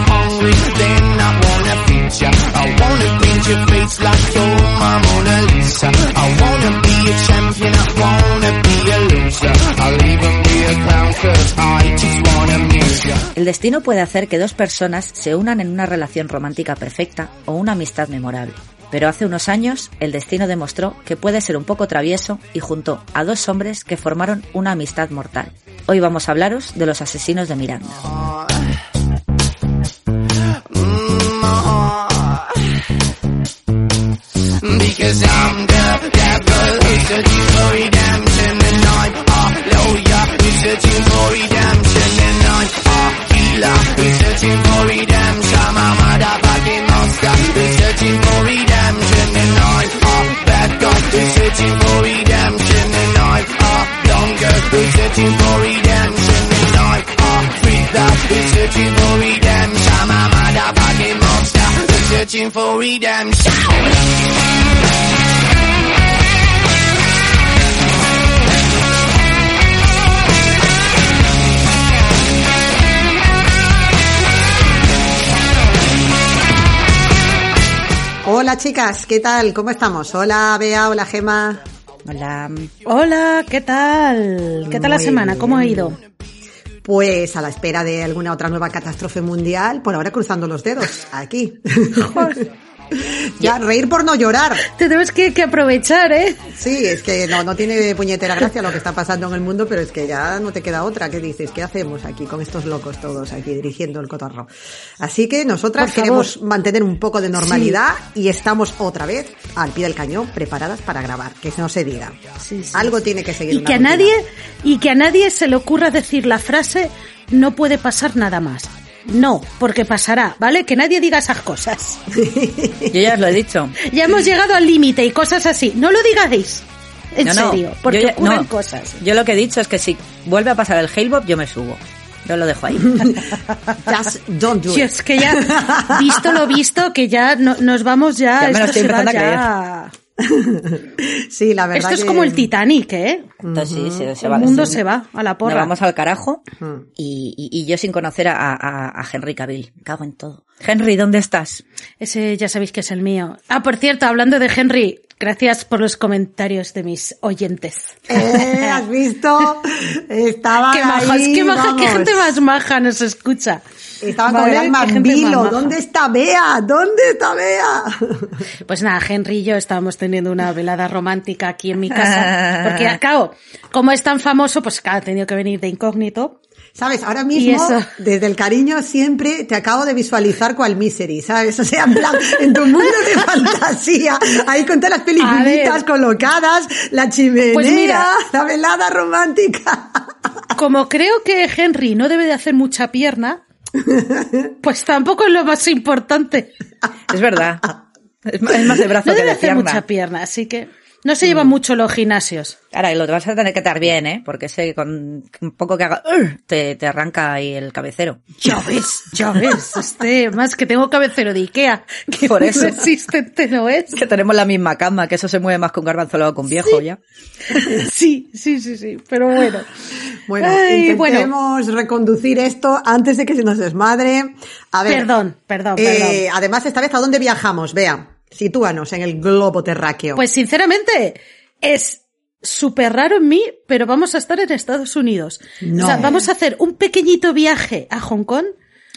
hungry, then I wanna feed ya. I wanna paint your face like you're my Mona Lisa. I wanna be a champion, I wanna be a loser. I'll even be a clown cause I just wanna amuse ya. El destino puede hacer que dos personas se unan en una relación romántica perfecta o una amistad memorable. Pero hace unos años, el destino demostró que puede ser un poco travieso y juntó a dos hombres que formaron una amistad mortal. Hoy vamos a hablaros de los asesinos de Miranda. Because I'm the devil. Who's searching for redemption and I'm a ah, lawyer. Who's searching for redemption and I'm a healer who's searching for redemption. Searching for redemption. Hola chicas, ¿qué tal? ¿Cómo estamos? Hola Bea, hola Gema. Hola. Hola, ¿qué tal? ¿Qué tal la semana? ¿Cómo ha ido? Pues a la espera de alguna otra nueva catástrofe mundial, por ahora cruzando los dedos, aquí. ya, reír por no llorar. Tenemos que, que aprovechar, ¿eh? Sí, es que no, no tiene puñetera gracia lo que está pasando en el mundo, pero es que ya no te queda otra. ¿Qué dices? ¿Qué hacemos aquí con estos locos todos aquí dirigiendo el cotarro? Así que nosotras queremos mantener un poco de normalidad y estamos otra vez al pie del cañón preparadas para grabar. Que no se diga. Sí, sí. Algo tiene que seguir. Y que a rutina. nadie, y que a nadie se le ocurra decir la frase no puede pasar nada más. No, porque pasará, ¿vale? Que nadie diga esas cosas. Yo ya os lo he dicho. Ya hemos llegado al límite y cosas así. No lo digáis. En No, no, serio, porque yo ya- ocurren no. cosas. Yo lo que he dicho es que si vuelve a pasar el Hellbob, yo me subo. Yo lo dejo ahí. Just don't do Sí, it. es que ya, visto lo visto, que ya no- nos vamos ya. Ya me lo estoy empezando a ya- Sí, la verdad Esto es que- como el Titanic, ¿eh? Entonces sí, se, se El va. mundo se va a la Nos porra. vamos al carajo y, y- y yo sin conocer a, a- a Henry Cavill. Me Cago en todo. Henry, ¿dónde estás? Ese ya sabéis que es el mío. Ah, por cierto, hablando de Henry, gracias por los comentarios de mis oyentes. Eh, ¿Has visto? Estaba qué majas, ahí, qué maja, qué gente más maja nos escucha. Estaban Vale, con el alma en vilo. ¿Dónde está Bea? ¿Dónde está Bea? Pues nada, Henry y yo estábamos teniendo una velada romántica aquí en mi casa. Porque, claro, como es tan famoso, pues claro, ha tenido que venir de incógnito. ¿Sabes? Ahora mismo, desde el cariño siempre te acabo de visualizar cual misery, ¿sabes? O sea, en plan, en tu mundo de fantasía, ahí con todas las peliculitas colocadas, la chimenea, Pues mira. la velada romántica. Como creo que Henry no debe de hacer mucha pierna, pues tampoco es lo más importante. Es verdad. Es más, de brazo No que debe de hacer pierna. mucha pierna, así que no se llevan mucho los gimnasios. Ahora, y lo vas a tener que estar bien, ¿eh? Porque sé que con un poco que haga... Te, te arranca ahí el cabecero. Ya ves, ya ves, este, más que tengo cabecero de Ikea, que Por eso. resistente no es. Que tenemos la misma cama, que eso se mueve más con garbanzolado con viejo ya. Sí, sí, sí, sí, pero bueno. Bueno, Ay, bueno. intentemos reconducir esto antes de que se nos desmadre. A ver. Perdón, perdón, eh, perdón. además, esta vez, ¿a dónde viajamos? Vea, sitúanos en el globo terráqueo. Pues sinceramente, es súper raro en mí, pero vamos a estar en Estados Unidos. No. O sea, vamos a hacer un pequeñito viaje a Hong Kong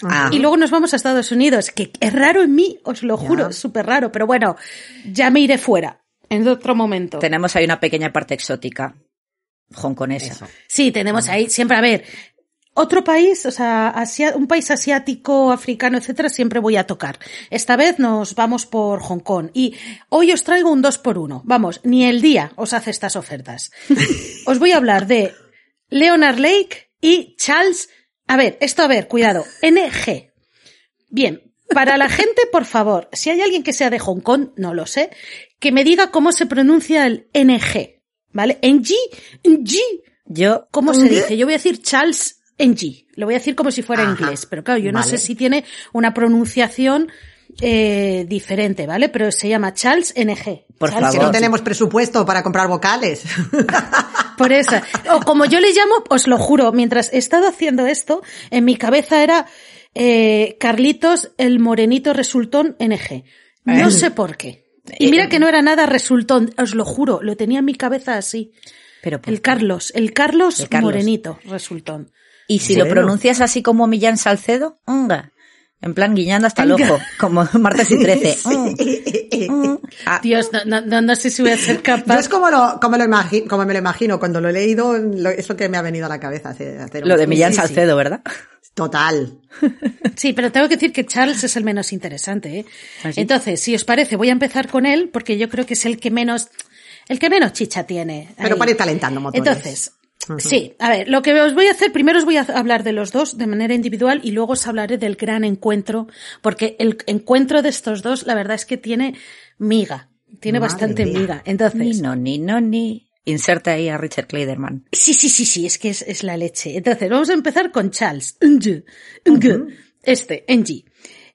Ah. y luego nos vamos a Estados Unidos, que es raro en mí, os lo juro, es súper raro, pero bueno, ya me iré fuera en otro momento. Tenemos ahí una pequeña parte exótica. Hongkonesa. Sí, tenemos ahí siempre, a ver, otro país, o sea, asia- un país asiático, africano, etcétera, siempre voy a tocar. Esta vez nos vamos por Hong Kong y hoy os traigo un 2 por 1 Vamos, ni el día os hace estas ofertas. os voy a hablar de Leonard Lake y Charles. A ver, esto a ver, cuidado. NG. Bien, para la gente, por favor, si hay alguien que sea de Hong Kong, no lo sé, que me diga cómo se pronuncia el NG. ¿Vale? NG, NG. Yo, ¿Cómo se dice? Yo voy a decir Charles NG. Lo voy a decir como si fuera Ajá. inglés, pero claro, yo no sé si tiene una pronunciación eh, diferente, ¿vale? Pero se llama Charles NG. Por Charles que favor. no tenemos presupuesto para comprar vocales. Por eso. O como yo le llamo, os lo juro, mientras he estado haciendo esto, en mi cabeza era eh, Carlitos el morenito resultón NG. No Eh. sé por qué. Y mira que no era nada resultón, os lo juro, lo tenía en mi cabeza así. pero ¿por El? Carlos, el Carlos, El Carlos. morenito resultón. ¿Y si Bueno. lo pronuncias así como Millán Salcedo? Unga. En plan guiñando hasta el ojo, como martes y trece. Sí. Mm, mm. Ah, Dios, no, no, sé si voy a ser Yo capaz. es como lo, como lo imagino, como me lo imagino cuando lo he leído, lo- es lo que me ha venido a la cabeza hacer. hacer un- lo de Millán sí, sí. Salcedo, ¿verdad? Total. Sí, pero tengo que decir que Charles es el menos interesante, ¿eh? ¿Ah? Entonces, si os parece, voy a empezar con él, porque yo creo que es el que menos, el que menos chicha tiene. Pero ahí. para ir calentando motores. Entonces, sí, a ver, lo que os voy a hacer, primero os voy a hablar de los dos de manera individual y luego os hablaré del gran encuentro, porque el encuentro de estos dos, la verdad es que tiene miga, tiene Madre bastante mía. miga. Entonces, Ni no, ni no, ni. Inserta ahí a Richard Kleiderman. Sí, sí, sí, sí, es que es, es la leche. Entonces, vamos a empezar con Charles. Este, NG.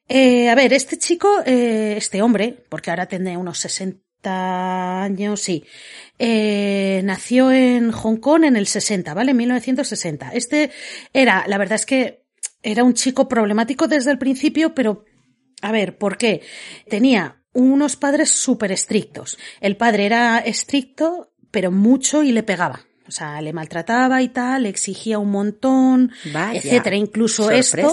Eh, a ver, este chico, eh, este hombre, porque ahora tiene unos 60 años, sí, eh, nació en Hong Kong en el 60, ¿vale? En 1960. Este era, la verdad es que era un chico problemático desde el principio, pero a ver, ¿por qué? Tenía unos padres súper estrictos. El padre era estricto, pero mucho y le pegaba. O sea, le maltrataba y tal, le exigía un montón, Vaya. etcétera. Incluso esto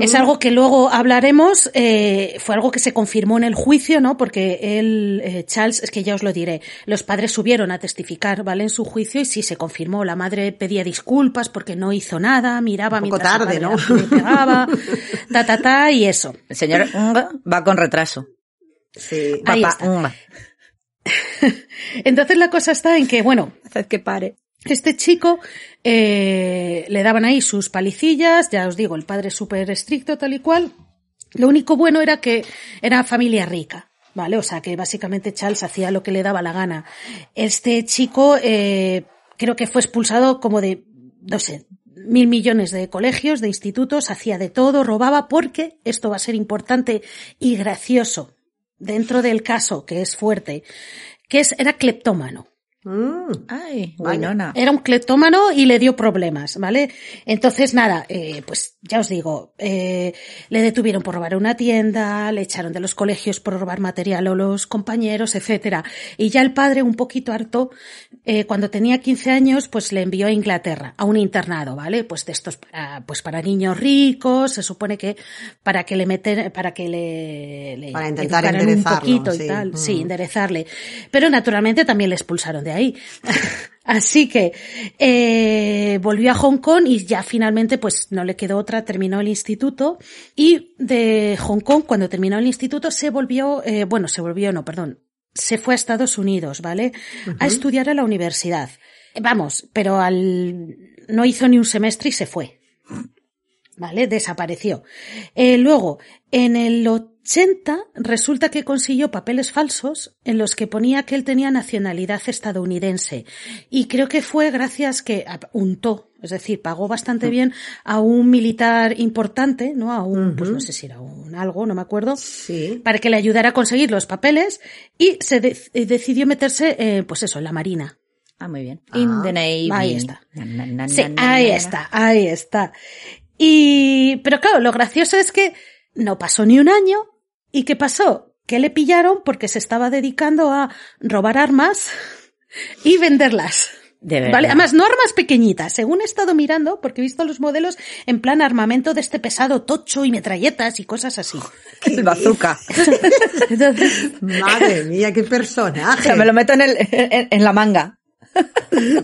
Es algo que luego hablaremos. eh, fue algo que se confirmó en el juicio, ¿no? Porque él, eh, Charles, es que ya os lo diré, los padres subieron a testificar, ¿vale? En su juicio y sí se confirmó. La madre pedía disculpas porque no hizo nada, miraba Un poco tarde, ¿no? pegaba, ta, ta, ta, y eso. El señor va con retraso. Sí. Ahí Papá está. Entonces la cosa está en que, bueno, Haced que pare. Este chico eh, le daban ahí sus palicillas, ya os digo, el padre súper estricto, tal y cual. Lo único bueno era que era familia rica, ¿vale? O sea que básicamente Charles hacía lo que le daba la gana. Este chico eh, creo que fue expulsado como de, no sé, mil millones de colegios, de institutos, hacía de todo, robaba, porque esto va a ser importante y gracioso dentro del caso, que es fuerte, que es, era cleptómano. Mm, Ay. Winona. Era un cleptómano y le dio problemas, ¿vale? Entonces, nada, eh, pues ya os digo, eh, le detuvieron por robar una tienda, le echaron de los colegios por robar material a los compañeros, etcétera. Y ya el padre, un poquito harto, eh, cuando tenía 15 años, pues le envió a Inglaterra, a un internado, ¿vale? Pues de estos para, pues para niños ricos, se supone que para que le meten, para que le, le Para intentar educaran un enderezarlo, poquito sí. y tal, Mm. sí, enderezarle. Pero naturalmente también le expulsaron de ahí. Así que eh, volvió a Hong Kong y ya finalmente pues no le quedó otra, terminó el instituto y de Hong Kong cuando terminó el instituto se volvió, eh, bueno, se volvió, no, perdón, se fue a Estados Unidos, ¿vale? A estudiar a la universidad. Vamos, pero al no hizo ni un semestre y se fue. ¿Vale? Desapareció. Eh, luego, en el 80, resulta que consiguió papeles falsos en los que ponía que él tenía nacionalidad estadounidense. Y creo que fue gracias que untó, es decir, pagó bastante bien a un militar importante, ¿no? A un, pues no sé si era un algo, no me acuerdo Sí. para que le ayudara a conseguir los papeles y se de- eh, decidió meterse, eh, pues eso, en la marina. Ah, muy bien. In Ah, the Navy. ahí está. Na, na, na, Sí, ahí está, ahí está. Y, pero claro, lo gracioso es que no pasó ni un año. ¿Y qué pasó? Que le pillaron porque se estaba dedicando a robar armas y venderlas. De verdad. Vale, además no armas pequeñitas, según he estado mirando, porque he visto los modelos en plan armamento de este pesado tocho y metralletas y cosas así. El bazooka. Entonces, Madre mía, qué O personaje. sea, me lo meto en, el, en, en la manga.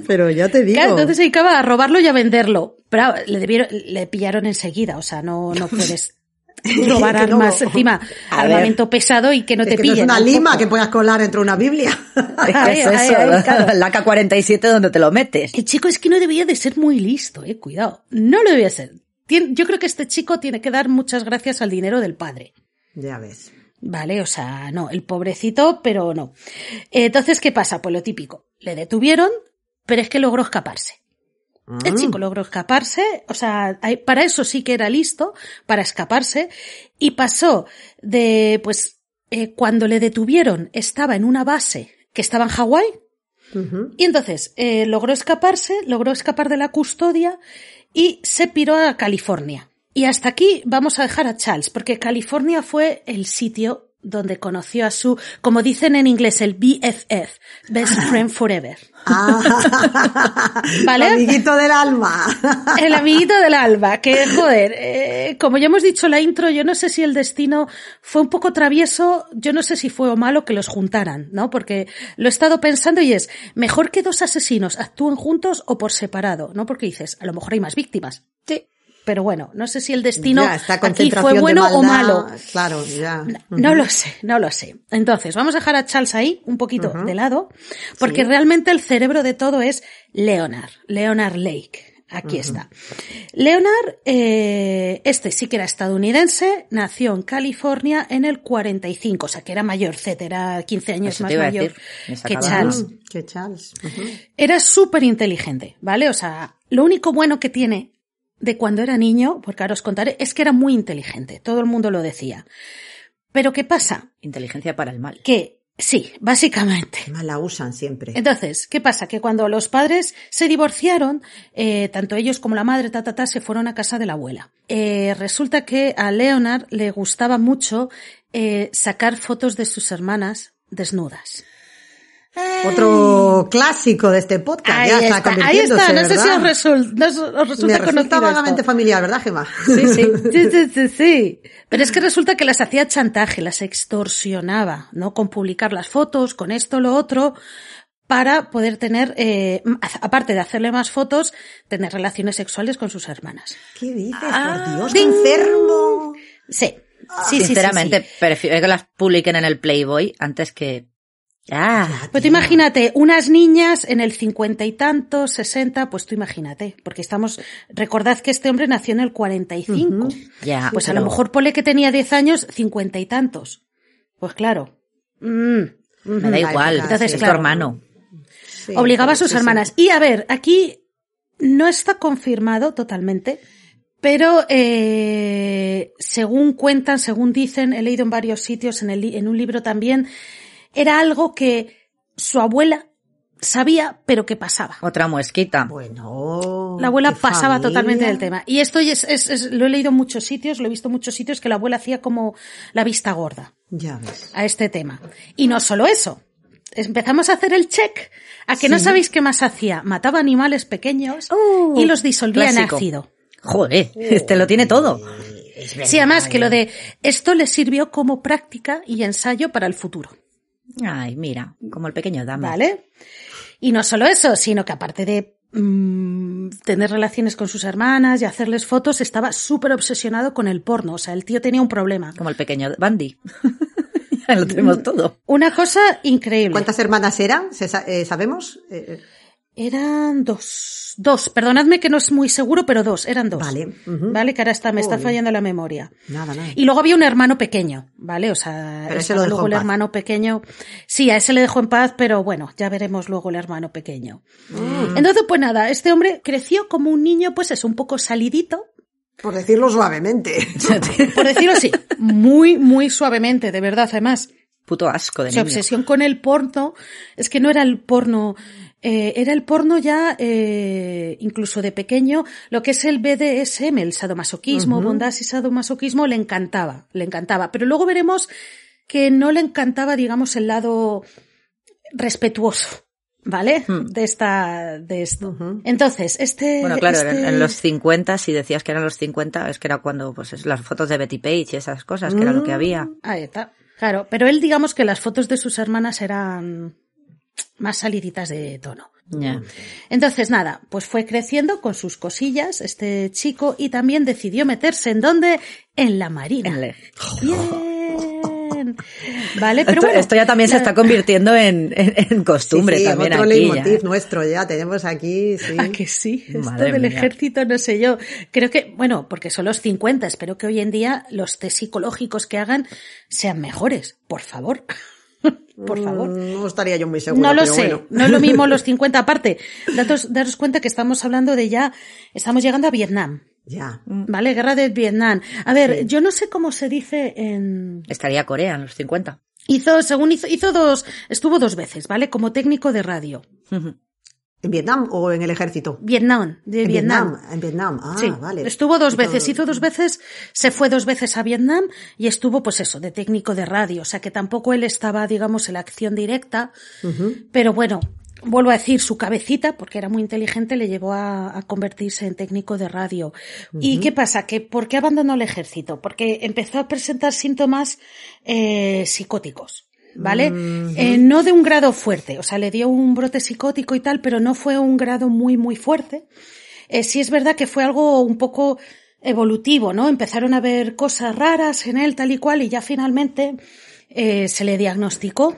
Pero ya te digo. Claro, entonces se dedicaba a robarlo y a venderlo. Pero ah, le debieron, le pillaron enseguida, o sea, no, no puedes robar no. armas encima, A ver. armamento pesado y que no es te que no es una lima que puedas colar entre una Biblia. Es que es eso, ay, claro. la AK-47 donde te lo metes. El chico es que no debía de ser muy listo, eh, cuidado. No lo debía ser. Yo creo que este chico tiene que dar muchas gracias al dinero del padre. ya ves. Vale, o sea, no, el pobrecito, pero no. Entonces, ¿qué pasa? Pues lo típico. Le detuvieron, pero es que logró escaparse. El chico logró escaparse, o sea, para eso sí que era listo, para escaparse, y pasó de, pues, eh, cuando le detuvieron, estaba en una base que estaba en Hawái, y entonces eh, logró escaparse, logró escapar de la custodia y se piró a California. Y hasta aquí vamos a dejar a Charles, porque California fue el sitio donde conoció a su, como dicen en inglés, el BFF, Best Friend Forever. Ah. ¿Vale? Amiguito del alma. El amiguito del alba, que joder, eh, como ya hemos dicho en la intro, yo no sé si el destino fue un poco travieso, yo no sé si fue o malo que los juntaran, ¿no? Porque lo he estado pensando y es, mejor que dos asesinos actúen juntos o por separado, ¿no? Porque dices, a lo mejor hay más víctimas. Sí. Pero bueno, no sé si el destino Ya, esta aquí fue bueno o malo. Claro, ya. No lo sé, no lo sé. Entonces, vamos a dejar a Charles ahí un poquito de lado, porque Sí. realmente el cerebro de todo es Leonard, Leonard Lake. Aquí está. Leonard, eh, este sí que era estadounidense, nació en California en el 45, o sea que era mayorcete, era 15 años Eso más mayor que Charles. Que Charles. Era súper inteligente, ¿vale? O sea, lo único bueno que tiene de cuando era niño, porque ahora os contaré, es que era muy inteligente. Todo el mundo lo decía. Pero ¿qué pasa? Inteligencia para el mal. Que sí, básicamente. Además la usan siempre. Entonces, ¿qué pasa? Que cuando los padres se divorciaron, eh, tanto ellos como la madre, ta, ta, ta, se fueron a casa de la abuela. Eh, resulta que a Leonard le gustaba mucho eh, sacar fotos de sus hermanas desnudas. Otro clásico de este podcast. Ahí ya está, está, ahí está. No sé si os, resul- no os- os Me resulta resulta vagamente esto. familiar, ¿verdad, Gemma? Sí, sí. sí, sí, sí, sí. Pero es que resulta que las hacía chantaje, las extorsionaba, ¿no? Con publicar las fotos, con esto, lo otro, para poder tener, eh, aparte de hacerle más fotos, tener relaciones sexuales con sus hermanas. ¿Qué dices? Ah, Por Dios, qué enfermo. Sí. Sí, sí, sí, Sinceramente, sí. prefiero que las publiquen en el Playboy antes que... Ah, Pues tú imagínate, unas niñas en el cincuenta y tantos, sesenta, pues tú imagínate, porque estamos, recordad que este hombre nació en el cuarenta y cinco. ya. Pues a lo mejor pone que tenía 10 años, cincuenta y tantos. Pues claro. Mm. Me da igual, época, Entonces, es claro. tu hermano. Sí, Obligaba a sus sí, hermanas. Y a ver, aquí no está confirmado totalmente, pero eh, según cuentan, según dicen, he leído en varios sitios, en, el, li- en un libro también, era algo que su abuela sabía, pero que pasaba. Otra muesquita. Bueno. La abuela qué pasaba familia. totalmente del tema. Y esto es, es- es- lo he leído en muchos sitios, lo he visto en muchos sitios, que la abuela hacía como la vista gorda Ya ves. a este tema. Y no solo eso. Empezamos a hacer el check a que no sabéis qué más hacía. Mataba animales pequeños Uh, y los disolvía en clásico. ácido. Joder, este lo tiene todo. Sí, además que lo de esto le sirvió como práctica y ensayo para el futuro. Ay, mira, como el pequeño dama. ¿Vale? Y no solo eso, sino que aparte de mm, tener relaciones con sus hermanas y hacerles fotos, estaba súper obsesionado con el porno. O sea, el tío tenía un problema. Como el pequeño Bandy. ya lo tenemos todo. Una cosa increíble. ¿Cuántas hermanas eran? ¿Se sa- eh, ¿Sabemos? Eh, Eran dos. Dos. Perdonadme que no es muy seguro, pero dos. Eran dos. Vale. Vale, que ahora está, me está fallando la memoria. nada, nada. Y luego había un hermano pequeño, ¿vale? O sea, Pero ese lo dejó luego en el paz. hermano pequeño. Sí, a ese le dejó en paz, pero bueno, ya veremos luego el hermano pequeño. Mm. Entonces, pues nada, este hombre creció como un niño, pues es un poco salidito, Por decirlo suavemente. por decirlo así, muy, muy suavemente, de verdad, además. Puto asco de Su niño. obsesión con el porno es que no era el porno, eh, era el porno ya, eh, incluso de pequeño, lo que es el BDSM, el sadomasoquismo, bondad y sadomasoquismo, le encantaba, le encantaba. Pero luego veremos que no le encantaba, digamos, el lado respetuoso, ¿vale? De esta, de esto. Entonces, este. Bueno, claro, este- en, en los 50, si decías que eran los 50, es que era cuando, pues, es las fotos de Betty Page y esas cosas, que era lo que había. Ahí está. Claro, pero él digamos que las fotos de sus hermanas eran más saliditas de tono. Ya. Entonces, nada, pues fue creciendo con sus cosillas este chico y también decidió meterse en dónde? En la marina. Bien. Vale, pero esto, bueno. esto ya también se está convirtiendo en, en- en costumbre Sí, sí, también otro aquí. ya. nuestro ya. Tenemos aquí, sí. ¿A que sí? Esto Madre del mía. ejército, no sé yo. Creo que, bueno, porque son los 50, espero que hoy en día los test psicológicos que hagan sean mejores, por favor. Por favor. Mm, No estaría yo muy seguro. No lo pero sé, bueno. no es lo mismo los 50. Aparte, daros, daros cuenta que estamos hablando de ya, estamos llegando a Vietnam, Ya. ¿vale? Guerra de Vietnam. A ver, yo no sé cómo se dice en... Estaría Corea en los 50. Hizo, según hizo, hizo dos, estuvo dos veces, ¿vale? Como técnico de radio. ¿En Vietnam o en el ejército? Vietnam, de en Vietnam. En Vietnam. Ah, sí, vale. estuvo dos veces, hizo dos veces, se fue dos veces a Vietnam y estuvo, pues eso, de técnico de radio. O sea que tampoco él estaba, digamos, en la acción directa. Pero bueno, vuelvo a decir, su cabecita, porque era muy inteligente, le llevó a, a convertirse en técnico de radio. ¿Y qué pasa? Que ¿Por qué abandonó el ejército? Porque empezó a presentar síntomas eh, psicóticos. ¿Vale? Eh, no de un grado fuerte, o sea, le dio un brote psicótico y tal, pero no fue un grado muy, muy fuerte. Eh, sí es verdad que fue algo un poco evolutivo, ¿no? Empezaron a ver cosas raras en él, tal y cual, y ya finalmente eh, se le diagnosticó,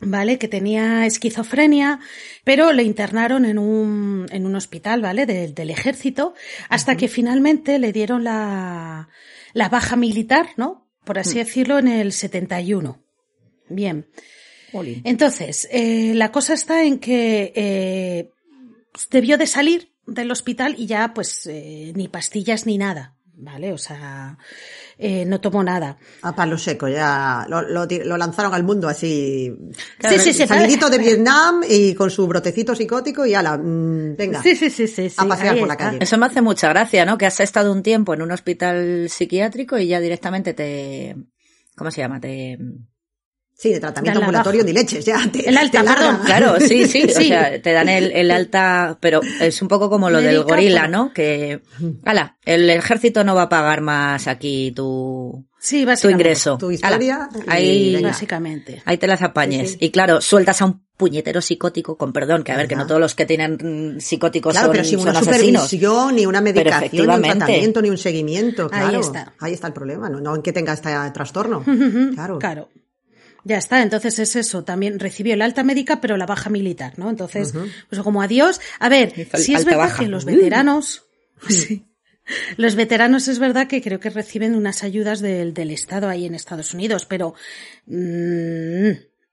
¿vale? Que tenía esquizofrenia, pero le internaron en un, en un hospital, ¿vale? Del- del ejército, hasta que finalmente le dieron la, la baja militar, ¿no? Por así decirlo, en el 71. Bien. Entonces, eh, la cosa está en que eh, debió de salir del hospital y ya pues eh, ni pastillas ni nada, ¿vale? O sea, eh, no tomó nada. A palo seco, ya lo, lo ti- lo lanzaron al mundo así. Sí, sí, sí, Salidito de Vietnam y con su brotecito psicótico y ala, mm, venga. Sí, sí, sí, sí. sí, A pasear por la calle. Eso me hace mucha gracia, ¿no? Que has estado un tiempo en un hospital psiquiátrico y ya directamente te... ¿Cómo se llama? Te... Sí, de tratamiento ambulatorio ni leches, ya. Te, El alta, te perdón. Claro, sí, sí, o Sí. sea, te dan el, el alta, pero es un poco como lo del gorila, ¿no? Que, ala, el ejército no va a pagar más aquí tu, Sí, tu ingreso. Tu historia Ala, ahí. Básicamente. ahí te las apañes. Sí. Y claro, sueltas a un puñetero psicótico, con perdón, que a ver, que no todos los que tienen psicóticos Claro, son, pero sin son una asesinos. supervisión, ni una medicación, ni un tratamiento, ni un seguimiento. Ahí Claro, está. Ahí está el problema, no, no en que tenga este trastorno. Claro. Claro. Ya está, entonces es eso, también recibió el alta médica pero la baja militar, ¿no? Entonces, pues como adiós. A ver, si es alta verdad baja. que los veteranos, sí, los veteranos es verdad que creo que reciben unas ayudas del, del Estado ahí en Estados Unidos, pero mm,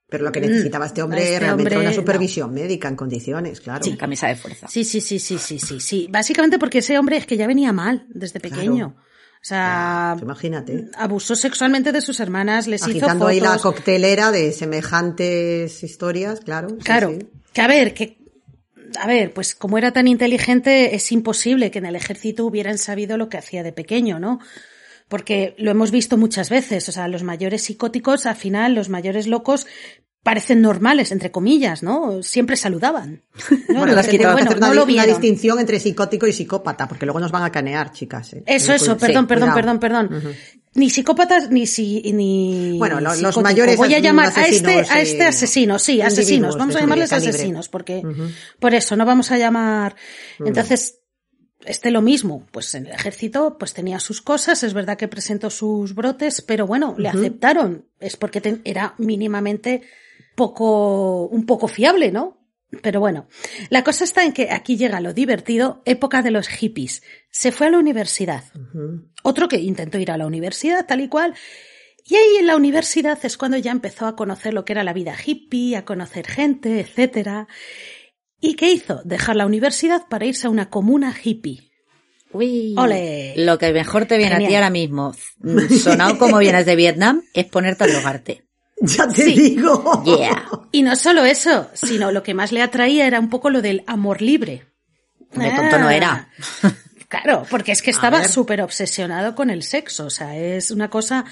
Pero lo que necesitaba este hombre Este realmente era hombre, una supervisión médica en condiciones, claro. Sí, camisa de fuerza. sí, sí, sí, sí, sí, sí, sí. Básicamente porque ese hombre es que ya venía mal desde pequeño. O sea, Pues imagínate. abusó sexualmente de sus hermanas, les hizo Agitando fotos. ahí la coctelera de semejantes historias, claro. sí, Claro. sí. Que a ver, que a ver, pues como era tan inteligente, es imposible que en el ejército hubieran sabido lo que hacía de pequeño, ¿no? Porque lo hemos visto muchas veces, o sea, los mayores psicóticos, al final, los mayores locos, parecen normales, entre comillas, ¿no? Siempre saludaban. ¿no? Bueno, es que bueno, hacer una, no lo una vieron. distinción entre psicótico y psicópata, porque luego nos van a canear, chicas. ¿eh? Eso, eso, Sí, perdón, perdón, perdón, perdón. Ni psicópatas ni si, ni Bueno, lo- los mayores Voy a llamar a este asesinos, a este eh, asesino, sí, asesinos. Vamos a llamarles asesinos porque por eso no vamos a llamar. Entonces este lo mismo, pues en el ejército pues tenía sus cosas, es verdad que presentó sus brotes, pero bueno, le aceptaron, es porque era mínimamente poco un poco fiable, ¿no? Pero bueno, la cosa está en que aquí llega lo divertido, época de los hippies. Se fue a la universidad. Otro que intentó ir a la universidad, tal y cual. Y ahí en la universidad es cuando ya empezó a conocer lo que era la vida hippie, a conocer gente, etcétera. ¿Y qué hizo? Dejar la universidad para irse a una comuna hippie. Uy, Ole. Lo que mejor te viene a ti ahora mismo, mm, sonado como vienes de Vietnam, es ponerte a drogarte. Ya te Sí. digo. Yeah. Y no solo eso, sino lo que más le atraía era un poco lo del amor libre. Hombre, tonto no era. Claro, porque es que estaba súper obsesionado con el sexo, o sea, es una cosa...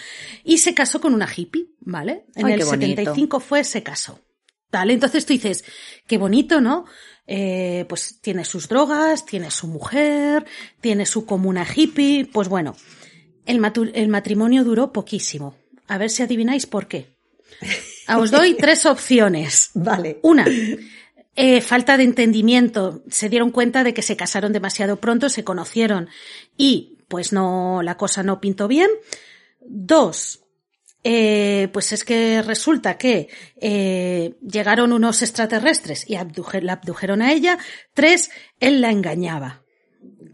Y se casó con una hippie, ¿vale? En Ay, el qué bonito. 75 fue, se casó. ¿Vale? Entonces tú dices, qué bonito, ¿no? Eh, pues tiene sus drogas, tiene su mujer, tiene su comuna hippie, pues bueno, el, matu- el matrimonio duró poquísimo. A ver si adivináis por qué. Os doy tres opciones. Vale. Una, eh, falta de entendimiento. Se dieron cuenta de que se casaron demasiado pronto, se conocieron y pues no, la cosa no pintó bien. Dos, eh, pues es que resulta que eh, llegaron unos extraterrestres y abduje- la abdujeron a ella. Tres, él la engañaba.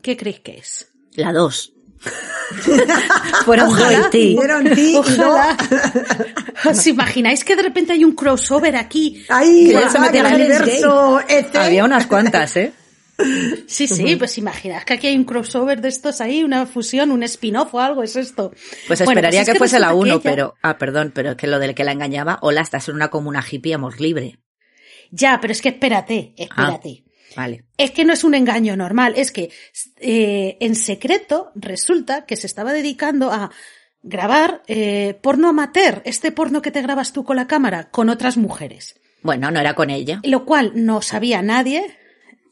¿Qué creéis que es? La dos. Fueron Ojalá. Y no. Ojalá. ¿Os imagináis que de repente hay un crossover aquí? Ahí, universo este. Había unas cuantas, ¿eh? Sí, sí, pues imaginad que aquí hay un crossover de estos ahí, una fusión, un spin-off o algo, es esto. Pues Bueno, esperaría es que, fuese la resulta que uno, ella- pero... Ah, perdón, pero es que lo del que la engañaba, hola, estás en una comuna hippie, amor libre. Ya, pero es que espérate, espérate. Vale. Es que no es un engaño normal, es que eh, en secreto resulta que se estaba dedicando a grabar eh, porno amateur, este porno que te grabas tú con la cámara, con otras mujeres. Bueno, no era con ella. Lo cual no sabía nadie,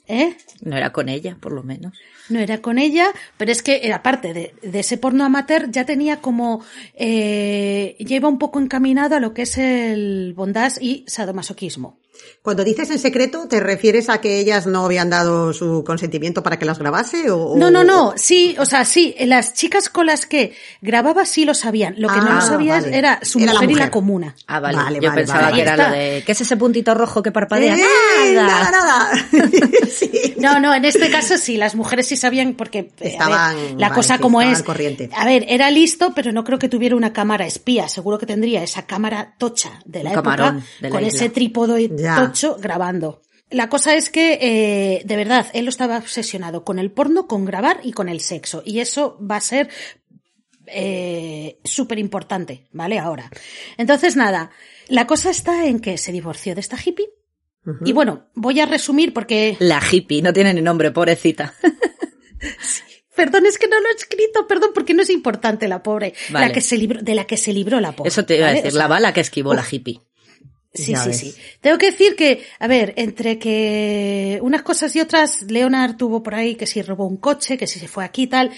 ¿eh? No era con ella, por lo menos. No era con ella, pero es que aparte de, de ese porno amateur ya tenía como, eh, iba un poco encaminado a lo que es el bondage y sadomasoquismo. Cuando dices en secreto, ¿te refieres a que ellas no habían dado su consentimiento para que las grabase? O, No, no, o- no, sí, o sea, sí, las chicas con las que grababa sí lo sabían. Lo que no Ah, lo sabías vale. era su Era mujer, y la comuna. Ah, vale. Vale, Yo vale, pensaba vale. que era lo de... ¿Qué es ese puntito rojo que parpadea? ¡Eh! ¡Nada! Nada, nada. sí. No, no, en este caso sí, las mujeres sí sabían porque eh, a ver, Estaban- la vale, cosa sí, como estaban es. al corriente. A ver, era listo, pero no creo que tuviera una cámara espía. Seguro que tendría esa cámara tocha de la Un época de la con isla. ese trípodo Ya. Tocho grabando. La cosa es que, eh, de verdad, él estaba obsesionado con el porno, con grabar y con el sexo. Y eso va a ser eh, súper importante, ¿vale? Ahora. Entonces, nada, la cosa está en que se divorció de esta hippie. Y bueno, voy a resumir porque La hippie, no tiene ni nombre, pobrecita. Perdón, es que no lo he escrito, perdón, porque no es importante la pobre, Vale. la que se libró, de la que se libró la pobre. Eso te iba a decir, O sea, la bala que esquivó la hippie. Sí, Ya sí, ves. sí. Tengo que decir que, a ver, entre que unas cosas y otras, Leonard tuvo por ahí que si robó un coche, que si se fue aquí y tal.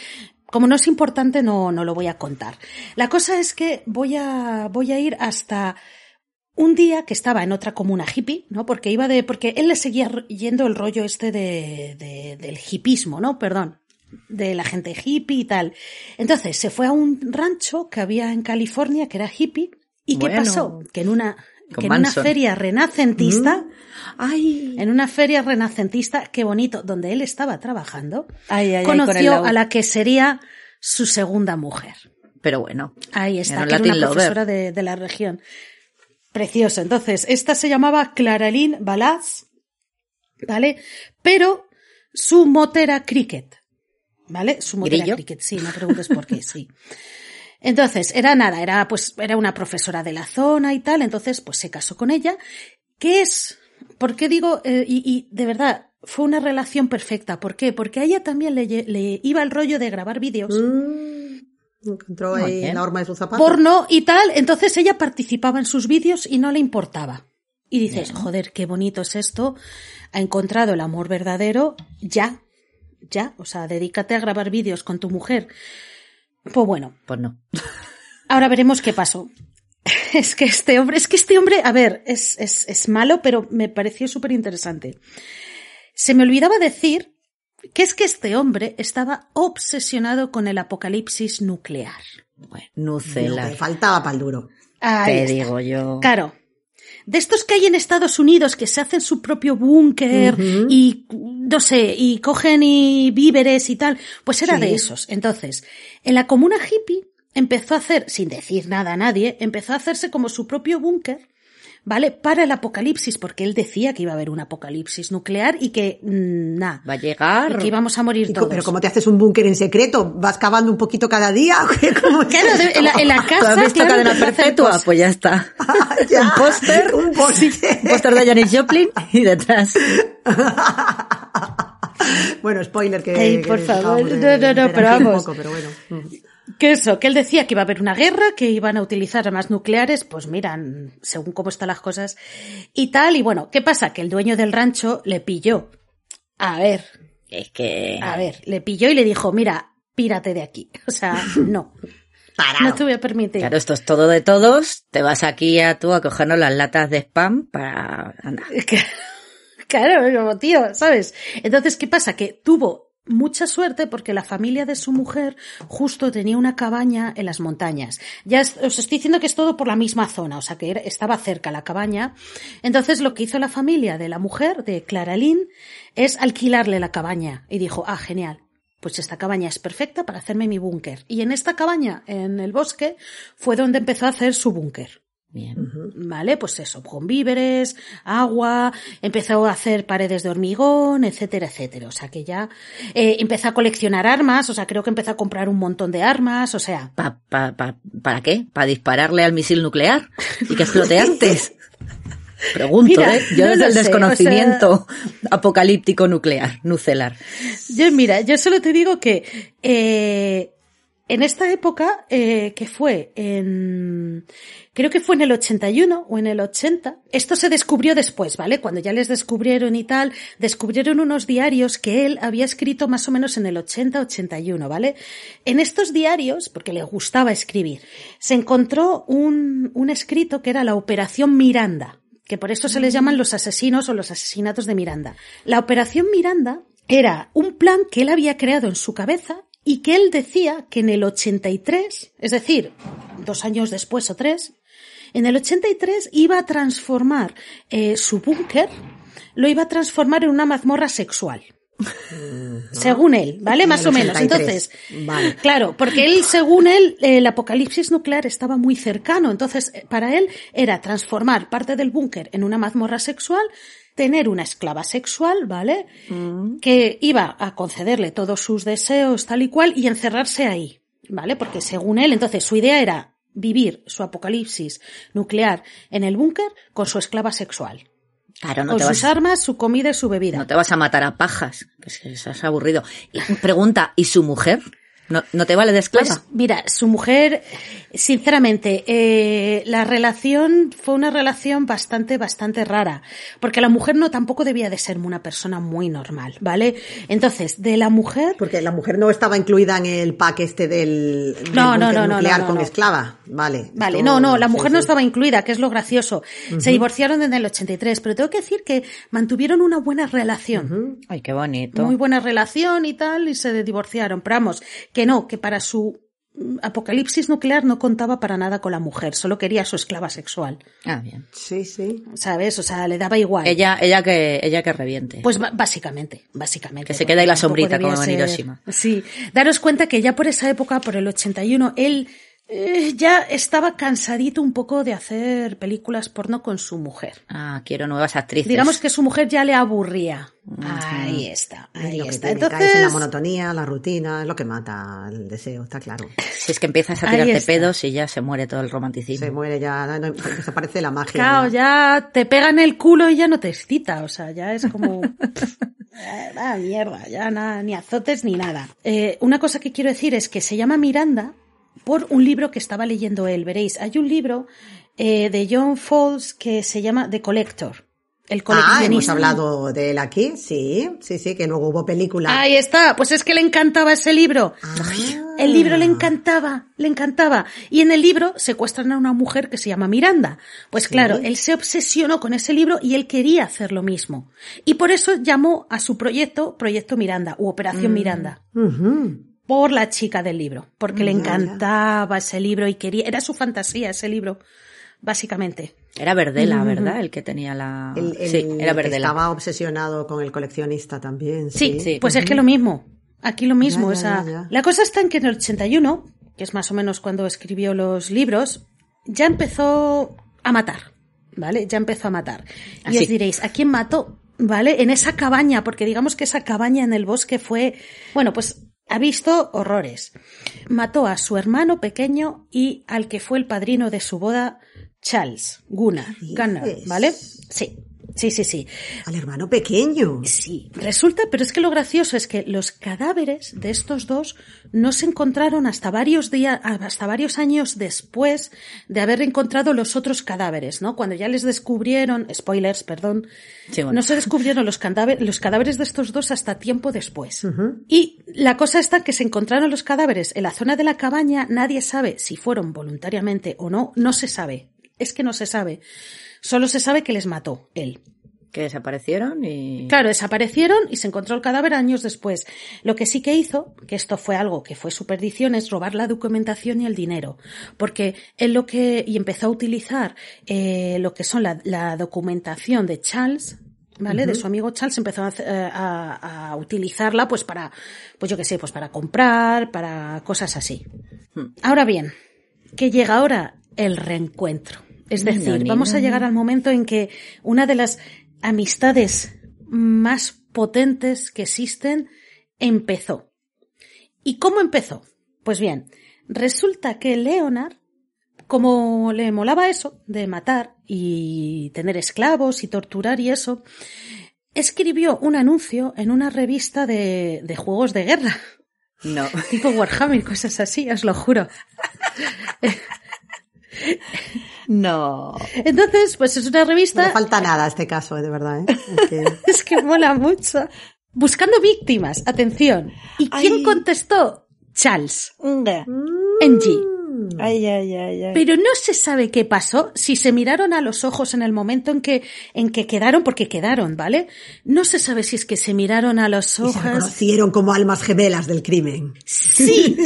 Como no es importante, no, no lo voy a contar. La cosa es que voy a, voy a ir hasta un día que estaba en otra comuna hippie, ¿no? Porque iba de, porque él le seguía yendo el rollo este de, de- del hippismo, ¿no? Perdón. De la gente hippie y tal. Entonces se fue a un rancho que había en California que era hippie. ¿Y qué pasó? Que en una, que en una feria renacentista, Ay, en una feria renacentista, qué bonito, donde él estaba trabajando, ay, ay, ay, con el conoció a la que sería su segunda mujer. Pero bueno. Ahí está, Era que era una profesora de, de la región. Precioso. Entonces, esta se llamaba Claraline Balaz, ¿vale? Pero su mote era cricket, ¿vale? Su mote era ¿Grillo? cricket, sí, no preguntes por qué, sí. Entonces, era nada, era pues, era una profesora de la zona y tal, entonces pues se casó con ella, que es ¿Por qué digo, eh, y, y de verdad, fue una relación perfecta? ¿Por qué? Porque a ella también le, iba el rollo de grabar vídeos. Mm, encontró ahí la horma de sus zapatos. porno y tal, entonces ella participaba en sus vídeos y no le importaba. Y dices, joder, qué bonito es esto, ha encontrado el amor verdadero, ya, ya, o sea, dedícate a grabar vídeos con tu mujer. Pues bueno, Pues no. ahora veremos qué pasó. Es que este hombre, es que este hombre, a ver, es, es, es malo, pero me pareció súper interesante. Se me olvidaba decir que es que este hombre estaba obsesionado con el apocalipsis nuclear. Bueno, que faltaba para el duro. Ahí Te está. digo yo. Claro. De estos que hay en Estados Unidos que se hacen su propio búnker y no sé, y cogen y víveres y tal, pues era Sí. de esos. Entonces, en la comuna hippie empezó a hacer, sin decir nada a nadie, empezó a hacerse como su propio búnker, ¿vale? Para el apocalipsis, porque él decía que iba a haber un apocalipsis nuclear y que, mm, nada, Va a llegar. y que íbamos a morir todos. Pero ¿cómo te haces un búnker en secreto? ¿Vas cavando un poquito cada día? ¿Cómo es Claro, en la, en la ¿Tú casa, has visto claro, Cadena Perpetua? Pues ya está. Ya, un póster. Un póster. Un póster de Janis Joplin y detrás. bueno, spoiler que... Que por favor. acabamos de No, no, no, pero vamos. poco, pero bueno. Que eso, que él decía que iba a haber una guerra, que iban a utilizar armas nucleares, pues miran, según cómo están las cosas y tal. Y bueno, ¿qué pasa? Que el dueño del rancho le pilló. A ver, Es que. a ver, le pilló y le dijo, mira, pírate de aquí. O sea, no, Parado. no te voy a permitir. Claro, esto es todo de todos. Te vas aquí a tú a cogernos las latas de spam para. Anda. Claro, como tío, ¿sabes? Entonces, ¿qué pasa? Que tuvo mucha suerte porque la familia de su mujer justo tenía una cabaña en las montañas. Ya os estoy diciendo que es todo por la misma zona, o sea que estaba cerca la cabaña. Entonces, lo que hizo la familia de la mujer, de Clara Lynn, es alquilarle la cabaña. Y dijo, ah, genial. Pues esta cabaña es perfecta para hacerme mi búnker. Y en esta cabaña, en el bosque, fue donde empezó a hacer su búnker. Bien. ¿Vale? Pues eso, con víveres, agua, empezó a hacer paredes de hormigón, etcétera, etcétera. O sea que ya eh, empezó a coleccionar armas, o sea, creo que empezó a comprar un montón de armas, o sea, Pa, pa, pa- ¿Para qué? ¿Para dispararle al misil nuclear? ¿Y que explote antes? Pregunto, Mira, ¿eh? Yo no desde el sé, desconocimiento apocalíptico nuclear, nucelar. yo mira, yo solo te digo que eh, en esta época, eh, que fue en, creo que fue en el 81 o en el 80, esto se descubrió después, ¿vale? Cuando ya les descubrieron y tal, descubrieron unos diarios que él había escrito más o menos en el 80-81, ¿vale? En estos diarios, porque le gustaba escribir, se encontró un, un escrito que era la Operación Miranda, que por eso se les llaman los asesinos o los asesinatos de Miranda. La Operación Miranda era un plan que él había creado en su cabeza y que él decía que en el 83, es decir, dos años después o tres, en el 83 iba a transformar eh, su búnker, lo iba a transformar en una mazmorra sexual. Según él, ¿vale? Más o menos. 83. Entonces, Vale. claro, porque él, según él, el apocalipsis nuclear estaba muy cercano. Entonces, eh, para él era transformar parte del búnker en una mazmorra sexual, tener una esclava sexual, ¿vale? Que iba a concederle todos sus deseos tal y cual y encerrarse ahí, ¿vale? Porque según él, entonces su idea era vivir su apocalipsis nuclear en el búnker con su esclava sexual. Claro, no con te, sus vas, armas, su comida y su bebida. no te vas a matar a pajas, que es, eso es aburrido. Y pregunta, ¿y su mujer? ¿No, no te vale de esclava? Pues mira, su mujer, sinceramente, eh, la relación fue una relación bastante, bastante rara, porque la mujer no tampoco debía de ser una persona muy normal, ¿vale? Entonces, de la mujer, Porque la mujer no estaba incluida en el pack este del, del No, no, no, no, nuclear no, no, con no. esclava. Vale. Vale, esto- no, no, la mujer sí. no estaba incluida, que es lo gracioso. Se divorciaron en el 83, pero tengo que decir que mantuvieron una buena relación. Ay, qué bonito. Muy buena relación y tal, y se divorciaron. Pero vamos, que no, que para su mm, apocalipsis nuclear no contaba para nada con la mujer, solo quería a su esclava sexual. Ah, bien. Sí, sí. ¿Sabes? O sea, le daba igual. Ella, ella que, ella que reviente. Pues básicamente, básicamente. Que se quede ahí la sombrita, como en ser-. Sí. Daros cuenta que ya por esa época, por el 81, él eh, ya estaba cansadito un poco de hacer películas porno con su mujer. Ah, quiero nuevas actrices. Digamos que su mujer ya le aburría. Ahí está, Es ahí lo que está. tiene, Entonces, en la monotonía, la rutina, es lo que mata el deseo, está claro. Si es que empiezas a tirarte pedos y ya se muere todo el romanticismo. Se muere ya, no, no, desaparece la magia. claro, ya te pegan el culo y ya no te excita. O sea, ya es como. Ah, mierda, ya nada, ni azotes ni nada. Eh, una cosa que quiero decir es que se llama Miranda por un libro que estaba leyendo él. Veréis, hay un libro eh, de John Fowles que se llama The Collector. El Ah, hemos hablado de él aquí, sí, sí, sí, que luego hubo película. Ahí está, pues es que le encantaba ese libro. Ah. El libro le encantaba, le encantaba. Y en el libro secuestran a una mujer que se llama Miranda. Pues claro, él se obsesionó con ese libro y él quería hacer lo mismo. Y por eso llamó a su proyecto Proyecto Miranda u Operación Mm. Miranda. Por la chica del libro. Porque le ya. encantaba ese libro y quería, era su fantasía ese libro. Básicamente. Era Verdela, ¿verdad? El que tenía la... El, el sí, era que Verdela. estaba obsesionado con el coleccionista también. Sí, Sí, sí. pues es que lo mismo. Aquí lo mismo. Ya, o sea, ya. La cosa está en que en el 81, que es más o menos cuando escribió los libros, ya empezó a matar. ¿Vale? Ya empezó a matar. Y os diréis, ¿a quién mató? ¿Vale? En esa cabaña, porque digamos que esa cabaña en el bosque fue, bueno, pues ha visto horrores. Mató a su hermano pequeño y al que fue el padrino de su boda, Charles Gunnar. ¿Qué Gunnar? ¿vale? Sí, sí, sí, sí. Al hermano pequeño. Sí, resulta, pero es que lo gracioso es que los cadáveres de estos dos no se encontraron hasta varios días, hasta varios años después de haber encontrado los otros cadáveres, ¿no? Cuando ya les descubrieron, spoilers, perdón, Sí, bueno. no se descubrieron los cadáveres, los cadáveres de estos dos hasta tiempo después. Y la cosa está que se encontraron los cadáveres en la zona de la cabaña, nadie sabe si fueron voluntariamente o no, no se sabe. Es que no se sabe. Solo se sabe que les mató él. Que desaparecieron y... Claro, desaparecieron y se encontró el cadáver años después. Lo que sí que hizo, que esto fue algo que fue su perdición, es robar la documentación y el dinero. Porque él lo que, y empezó a utilizar eh, lo que son la, la documentación de Charles, ¿vale? De su amigo Charles, empezó a, eh, a- a utilizarla pues para, pues yo qué sé, pues para comprar, para cosas así. Ahora bien, que llega ahora el reencuentro. Es decir, vamos a llegar al momento en que una de las amistades más potentes que existen empezó. ¿Y cómo empezó? Pues bien, resulta que Leonard, como le molaba eso de matar y tener esclavos y torturar y eso, escribió un anuncio en una revista de, de juegos de guerra, No. tipo Warhammer, cosas así, os lo juro. No. Entonces, pues es una No revista le falta nada a este caso, de verdad. ¿eh? Es que- Es que mola mucho. Buscando víctimas, atención. ¿Y quién contestó? Charles. Mm. NG. Ay, ay, ay, ay. Pero no se sabe qué pasó, si se miraron a los ojos en el momento en que, en que quedaron, porque quedaron, ¿vale? No se sabe si es que se miraron a los y se ojos. reconocieron como almas gemelas del crimen. Sí.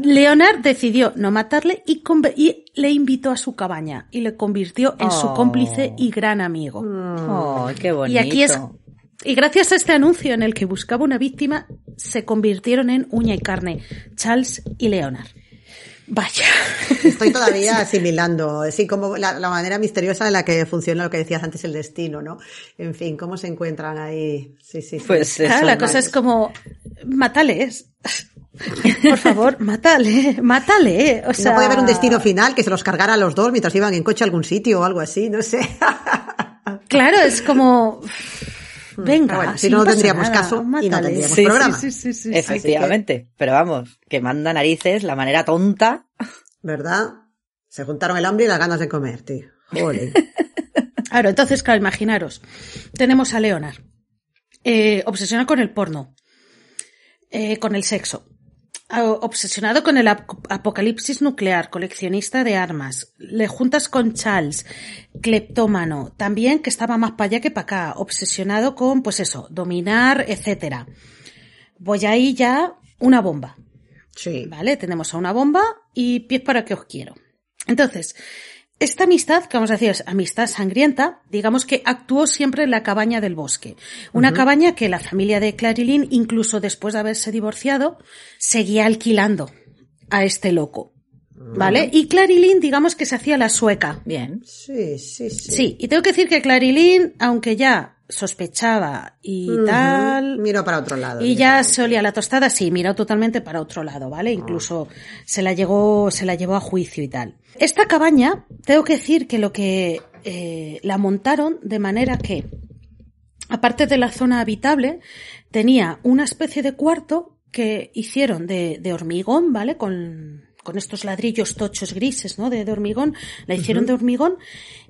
Leonard decidió no matarle y, y le invitó a su cabaña y le convirtió en su Oh. cómplice y gran amigo. Oh, qué bonito. Y aquí es. Y gracias a este anuncio en el que buscaba una víctima, se convirtieron en uña y carne, Charles y Leonard. Vaya. Estoy todavía asimilando, sí, como la, la manera misteriosa en la que funciona lo que decías antes, el destino, ¿no? En fin, cómo se encuentran ahí. Sí, sí, sí. Pues Claro, eso, la cosa es como, mátales. Por favor, mátale, mátale. O sea, No puede haber un destino final que se los cargara a los dos mientras iban en coche a algún sitio o algo así, no sé. Claro, es como. Venga, Pero bueno, si no, tendríamos nada, caso y no tendríamos Sí, programa. Sí, sí, sí, sí. Efectivamente. Pero vamos, que manda narices la manera tonta. ¿Verdad? Se juntaron el hambre y las ganas de comer, tío. Joder. Claro, entonces, claro, imaginaros. Tenemos a Leonard, eh, obsesionado con el porno, eh, con el sexo, obsesionado con el ap- apocalipsis nuclear, coleccionista de armas, le juntas con Charles, cleptómano, también que estaba más para allá que para acá, obsesionado con, pues eso, dominar, etcétera. Voy ahí ya una bomba. Sí. ¿Vale? Tenemos a una bomba y pies para que os quiero. Entonces, esta amistad, que vamos a decir es amistad sangrienta, digamos que actuó siempre en la cabaña del bosque. Una cabaña que la familia de Clarilyn, incluso después de haberse divorciado, seguía alquilando a este loco. ¿Vale? Y Clarilyn, digamos que se hacía la sueca. Bien. Sí, sí, sí. Sí, y tengo que decir que Clarilyn, aunque ya sospechaba y tal, Miró para otro lado. y ya se olía la tostada, sí, miró totalmente para otro lado, ¿vale? Incluso se la llegó, se la llevó a juicio y tal. Esta cabaña, tengo que decir que lo que eh, la montaron de manera que, aparte de la zona habitable, tenía una especie de cuarto que hicieron de, de hormigón, ¿vale? Con, con estos ladrillos tochos grises, ¿no? De, de hormigón, la hicieron de hormigón.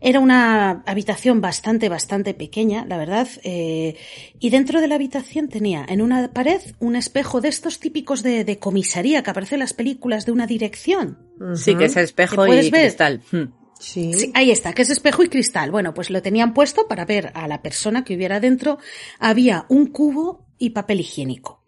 Era una habitación bastante, bastante pequeña, la verdad. eh, y dentro de la habitación tenía en una pared un espejo de estos típicos de, de comisaría que aparece en las películas de una dirección. Sí, que es espejo ¿Te puedes y ver? cristal. Hmm. Sí. Sí, ahí está, que es espejo y cristal. Bueno, pues lo tenían puesto para ver a la persona que hubiera dentro. Había un cubo y papel higiénico.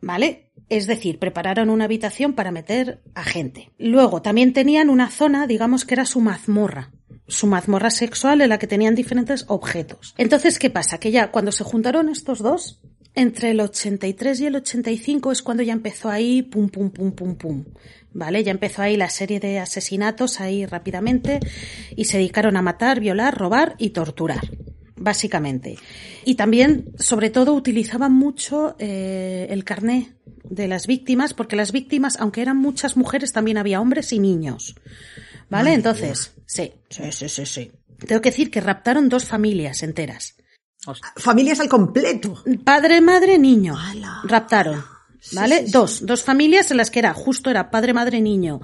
¿Vale? Es decir, prepararon una habitación para meter a gente. Luego también tenían una zona, digamos que era su mazmorra. Su mazmorra sexual en la que tenían diferentes objetos. Entonces, ¿qué pasa? Que ya cuando se juntaron estos dos, entre el 83 y el 85 es cuando ya empezó ahí pum, pum, pum, pum, pum. ¿Vale? Ya empezó ahí la serie de asesinatos ahí rápidamente y se dedicaron a matar, violar, robar y torturar. Básicamente. Y también, sobre todo, utilizaban mucho eh, el carné de las víctimas, porque las víctimas, aunque eran muchas mujeres, también había hombres y niños. ¿Vale? Entonces, sí, sí, sí, sí, sí. Tengo que decir que raptaron dos familias enteras. Familias al completo. Padre, madre, niño. Raptaron. ¿Vale? sí, sí. dos, dos familias en las que era, justo era padre, madre, niño.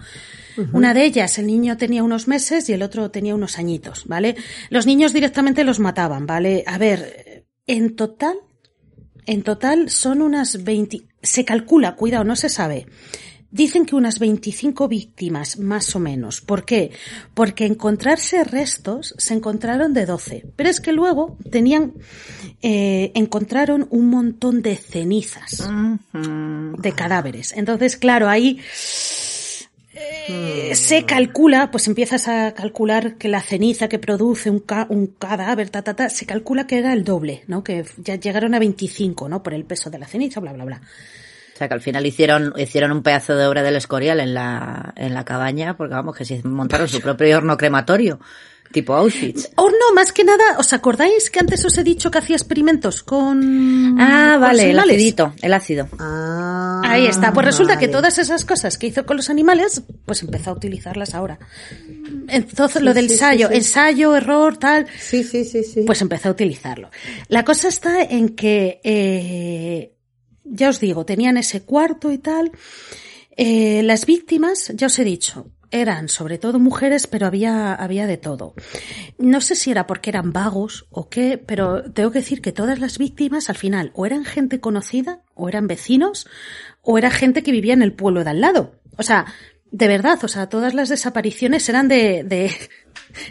Una de ellas, el niño tenía unos meses y el otro tenía unos añitos, ¿vale? Los niños directamente los mataban, ¿vale? A ver, en total, en total son unas 20, se calcula, cuidado, no se sabe. Dicen que unas 25 víctimas, más o menos. ¿Por qué? Porque encontrarse restos se encontraron de 12. Pero es que luego tenían, eh, encontraron un montón de cenizas de cadáveres. Entonces, claro, ahí eh, se calcula, pues empiezas a calcular que la ceniza que produce un, ca- un cadáver, ta, ta, ta, se calcula que era el doble, ¿no? Que ya llegaron a 25, ¿no? Por el peso de la ceniza, bla, bla, bla. O sea que al final hicieron, hicieron un pedazo de obra del Escorial en la, en la cabaña, porque vamos, que si montaron su propio horno crematorio, tipo Auschwitz. Oh, no, más que nada, ¿os acordáis que antes os he dicho que hacía experimentos con... Ah, con vale, el acidito, el ácido. Ah, Ahí está. Pues resulta que todas esas cosas que hizo con los animales, pues empezó a utilizarlas ahora. Entonces, lo del sí, ensayo, sí. ensayo, error, tal, Sí, sí, sí, sí. pues empezó a utilizarlo. La cosa está en que, eh, ya os digo, tenían ese cuarto y tal. Eh, las víctimas, ya os he dicho, eran sobre todo mujeres, pero había, había de todo. No sé si era porque eran vagos o qué, pero tengo que decir que todas las víctimas al final o eran gente conocida, o eran vecinos, o era gente que vivía en el pueblo de al lado. O sea, de verdad, o sea, todas las desapariciones eran de, de,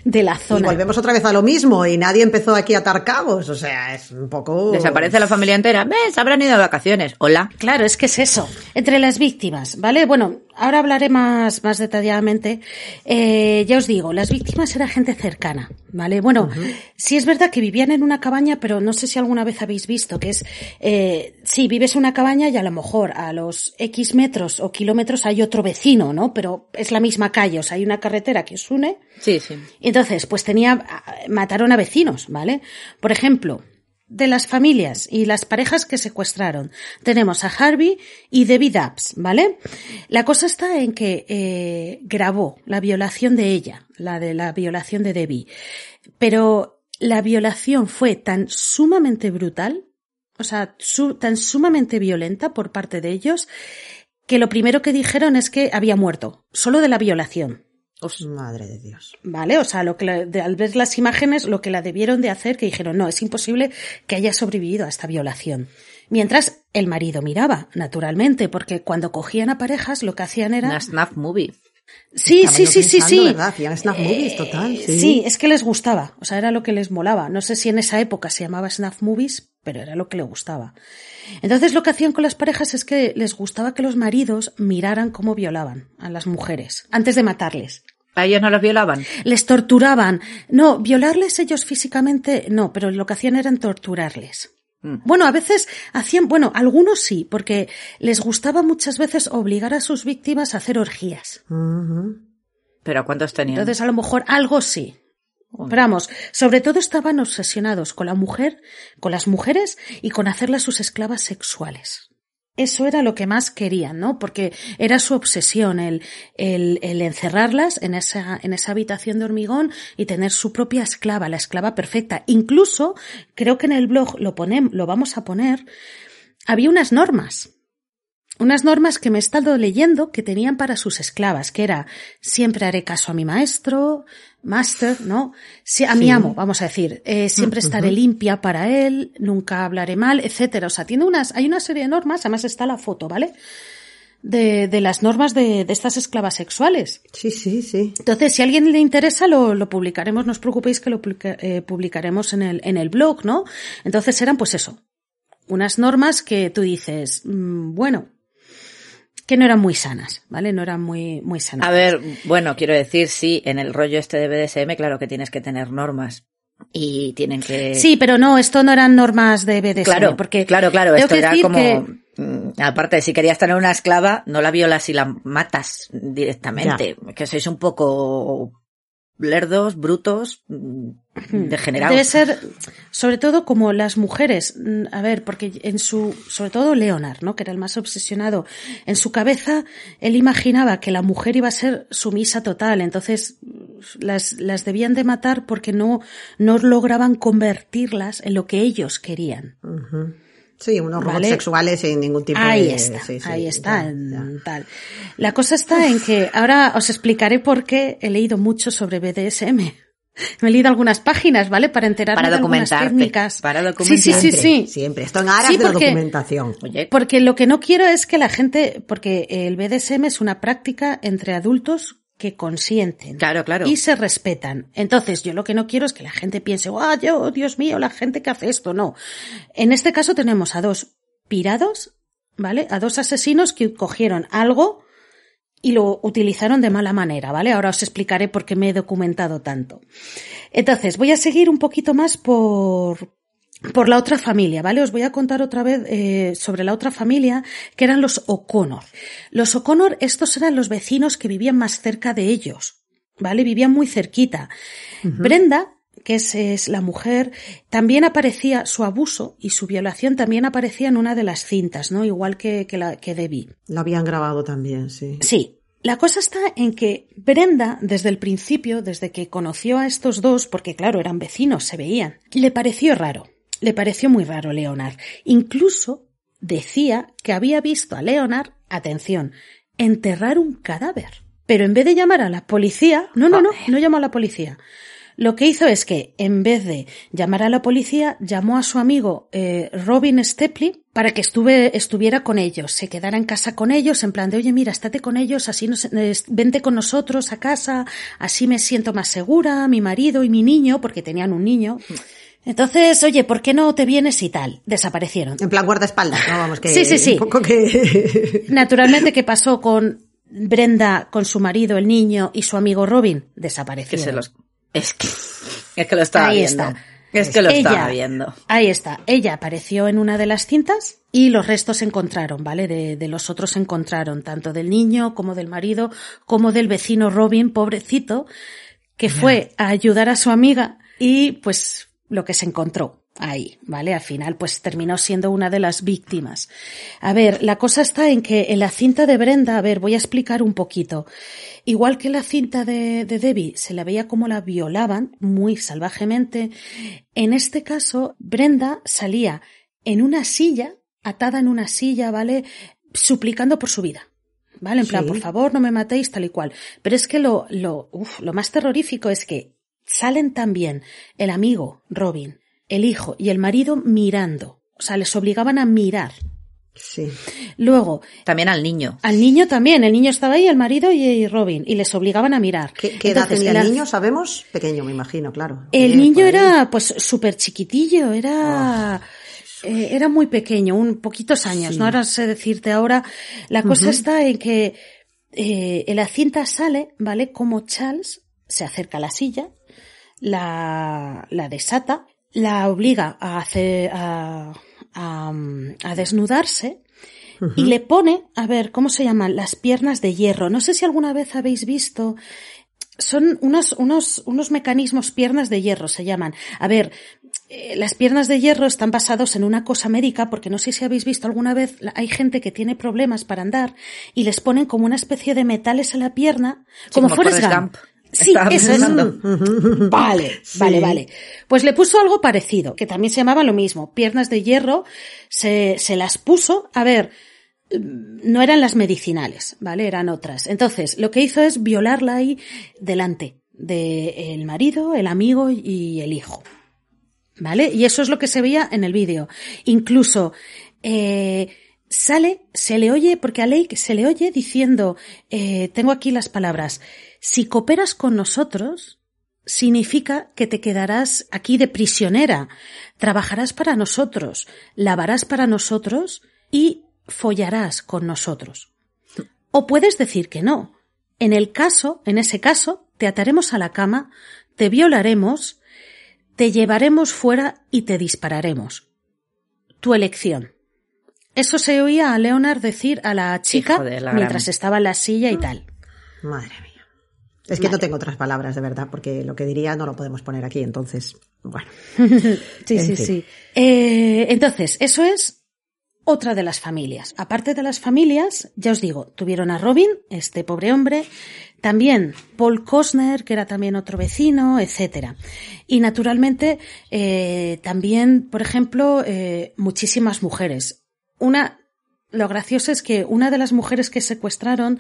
de la Y zona. volvemos otra vez a lo mismo y nadie empezó aquí a atar cabos. O sea, es un poco... Desaparece la familia entera. ¿Ves? Habrán ido de vacaciones. Hola. Claro, es que es eso. Entre las víctimas, ¿vale? Bueno, ahora hablaré más, más detalladamente. Eh, ya os digo, las víctimas era gente cercana, ¿vale? Bueno, sí es verdad que vivían en una cabaña, pero no sé si alguna vez habéis visto que es, eh, sí, vives en una cabaña y a lo mejor a los X metros o kilómetros hay otro vecino, ¿no? Pero es la misma calle, o sea, hay una carretera que os une. Sí, sí. Entonces, pues tenía, mataron a vecinos, ¿vale? Por ejemplo, de las familias y las parejas que secuestraron, tenemos a Harvey y Debbie Dabbs, ¿vale? La cosa está en que eh, grabó la violación de ella, la de la violación de Debbie, pero la violación fue tan sumamente brutal, o sea, su- tan sumamente violenta por parte de ellos, que lo primero que dijeron es que había muerto, solo de la violación. Madre de Dios. ¿Vale? O sea, lo que la- de- al ver las imágenes, lo que la debieron de hacer, que dijeron, no, es imposible que haya sobrevivido a esta violación. Mientras el marido miraba, naturalmente, porque cuando cogían a parejas, lo que hacían era... Una snuff movie. Sí, sí, sí, sí, sí. ¿verdad? Hacían snuff movies, total, sí. Sí, es que les gustaba. O sea, era lo que les molaba. No sé si en esa época se llamaba snuff movies, pero era lo que le gustaba. Entonces lo que hacían con las parejas es que les gustaba que los maridos miraran cómo violaban a las mujeres antes de matarles. ¿A ellos no los violaban? Les torturaban. No, violarles ellos físicamente, no, pero lo que hacían era torturarles. Bueno, a veces hacían, bueno, algunos sí, porque les gustaba muchas veces obligar a sus víctimas a hacer orgías. ¿Pero cuántos tenían? Entonces, a lo mejor algo sí. Pero vamos, sobre todo estaban obsesionados con la mujer, con las mujeres y con hacerlas sus esclavas sexuales. Eso era lo que más querían, ¿no? Porque era su obsesión el, el, el encerrarlas en esa, en esa habitación de hormigón y tener su propia esclava, la esclava perfecta. Incluso, creo que en el blog lo ponem, lo vamos a poner, había unas normas. Unas normas que me he estado leyendo que tenían para sus esclavas, que era siempre haré caso a mi maestro, master, ¿no? Si- a mi amo, vamos a decir, eh, siempre estaré limpia para él, nunca hablaré mal, etcétera. O sea, tiene unas, hay una serie de normas, además está la foto, ¿vale? De, de las normas de, de estas esclavas sexuales. Sí, sí, sí. Entonces, si a alguien le interesa, lo, lo publicaremos, no os preocupéis que lo publica- eh, publicaremos en el, en el blog, ¿no? Entonces eran pues eso, unas normas que tú dices, mm, bueno, que no eran muy sanas, ¿vale? No eran muy, muy sanas. A ver, bueno, quiero decir, sí, en el rollo este de BDSM, claro que tienes que tener normas. Y tienen que... Sí, pero no, esto no eran normas de BDSM, claro, porque claro, claro, esto era como... que- mm, Aparte, si querías tener una esclava, no la violas y la matas directamente. Que sois un poco lerdos, brutos, mm, degenerados. Debe ser, sobre todo como las mujeres, mm, a ver, porque en su, sobre todo Leonard, ¿no? Que era el más obsesionado. En su cabeza, él imaginaba que la mujer iba a ser sumisa total, entonces mm, las, las debían de matar porque no, no lograban convertirlas en lo que ellos querían. Sí, unos robots Vale. sexuales sin ningún tipo Ahí de... está, sí, sí, ahí está, en ya. tal. La cosa está en que ahora os explicaré por qué he leído mucho sobre BDSM. Me he leído algunas páginas, ¿vale? Para enterarme Para de algunas técnicas. para Sí, sí, sí, documentarte. sí. Siempre, esto en aras Sí, de la porque- documentación. Oye, Porque lo que no quiero es que la gente, porque el BDSM es una práctica entre adultos que consienten. Claro, claro. Y se respetan. Entonces, yo lo que no quiero es que la gente piense, ah, yo, Dios mío, la gente que hace esto. No. En este caso tenemos a dos pirados, ¿vale? A dos asesinos que cogieron algo y lo utilizaron de mala manera, ¿vale? Ahora os explicaré por qué me he documentado tanto. Entonces, voy a seguir un poquito más por, por la otra familia, ¿vale? Os voy a contar otra vez eh, sobre la otra familia, que eran los O'Connor. Los O'Connor, estos eran los vecinos que vivían más cerca de ellos, ¿vale? Vivían muy cerquita. Brenda, que es, es la mujer, también aparecía su abuso y su violación también aparecía en una de las cintas, ¿no? Igual que, que, la, que Debbie. Lo habían grabado también, sí. Sí. La cosa está en que Brenda, desde el principio, desde que conoció a estos dos, porque claro, eran vecinos, se veían, le pareció raro. Le pareció muy raro Leonard. Incluso decía que había visto a Leonard, atención, enterrar un cadáver. Pero en vez de llamar a la policía, no, no, no, no llamó a la policía. Lo que hizo es que, en vez de llamar a la policía, llamó a su amigo eh, Robin Stepley para que estuve, estuviera con ellos, se quedara en casa con ellos, en plan de, oye, mira, estate con ellos, así nos, eh, vente con nosotros a casa, así me siento más segura, mi marido y mi niño, porque tenían un niño. Entonces, oye, ¿por qué no te vienes y tal? Desaparecieron. En plan guardaespaldas, ¿no? Vamos, que Sí, sí, sí. Un poco que... Naturalmente, ¿qué pasó con Brenda, con su marido, el niño y su amigo Robin? que Desaparecieron. se los... Es que, es que lo estaba Ahí viendo. está. Es que lo Ella- estaba viendo. Ahí está. Ella apareció en una de las cintas y los restos se encontraron, ¿vale? De, de los otros se encontraron, tanto del niño como del marido, como del vecino Robin, pobrecito, que fue a ayudar a su amiga y pues lo que se encontró ahí, ¿vale? Al final pues terminó siendo una de las víctimas. A ver, la cosa está en que en la cinta de Brenda, a ver, voy a explicar un poquito. Igual que la cinta de, de Debbie se la veía como la violaban muy salvajemente, en este caso Brenda salía en una silla, atada en una silla, ¿vale? Suplicando por su vida. ¿Vale? En plan, Sí. por favor, no me matéis, tal y cual. Pero es que lo, lo, uf, lo más terrorífico es que salen también el amigo, Robin, el hijo y el marido mirando. O sea, les obligaban a mirar. Sí. Luego, También al niño. al niño también, el niño estaba ahí, el marido y, Robin, y les obligaban a mirar. ¿Qué, qué edad tenía la- el niño, sabemos? Pequeño, me imagino, claro. El niño era pues súper chiquitillo, era, eh, era muy pequeño, un poquitos años, no ahora sé decirte ahora. La cosa está en que eh, en la cinta sale, ¿vale? Como Charles se acerca a la silla, la, la desata, la obliga a hacer, a, a, a desnudarse y le pone, a ver, ¿cómo se llaman? Las piernas de hierro. No sé si alguna vez habéis visto son unos, unos, unos mecanismos piernas de hierro, se llaman. A ver, eh, las piernas de hierro están basados en una cosa médica, porque no sé si habéis visto alguna vez, hay gente que tiene problemas para andar y les ponen como una especie de metales en la pierna, como, como Forrest Forrest Gump. Gump. Sí, eso es. Vale, vale, vale. Pues le puso algo parecido, que también se llamaba lo mismo, piernas de hierro, se, se las puso, a ver, no eran las medicinales, ¿vale? Eran otras. Entonces, lo que hizo es violarla ahí delante del marido, el amigo y el hijo. ¿Vale? Y eso es lo que se veía en el vídeo. Incluso, eh, sale, se le oye, porque a Lake se le oye diciendo, eh, tengo aquí las palabras, si cooperas con nosotros, significa que te quedarás aquí de prisionera, trabajarás para nosotros, lavarás para nosotros y follarás con nosotros. O puedes decir que no. En el caso, en ese caso, te ataremos a la cama, te violaremos, te llevaremos fuera y te dispararemos. Tu elección. Eso se oía a Leonard decir a la chica la mientras gran- estaba en la silla y tal. Madre mía. Es que no tengo otras palabras, de verdad, porque lo que diría no lo podemos poner aquí, entonces, bueno. Sí, En sí, fin. sí. Eh, entonces, eso es otra de las familias. Aparte de las familias, ya os digo, tuvieron a Robin, este pobre hombre, también Paul Costner, que era también otro vecino, etcétera. Y naturalmente, eh, también, por ejemplo, eh, muchísimas mujeres. Una, lo gracioso es que una de las mujeres que secuestraron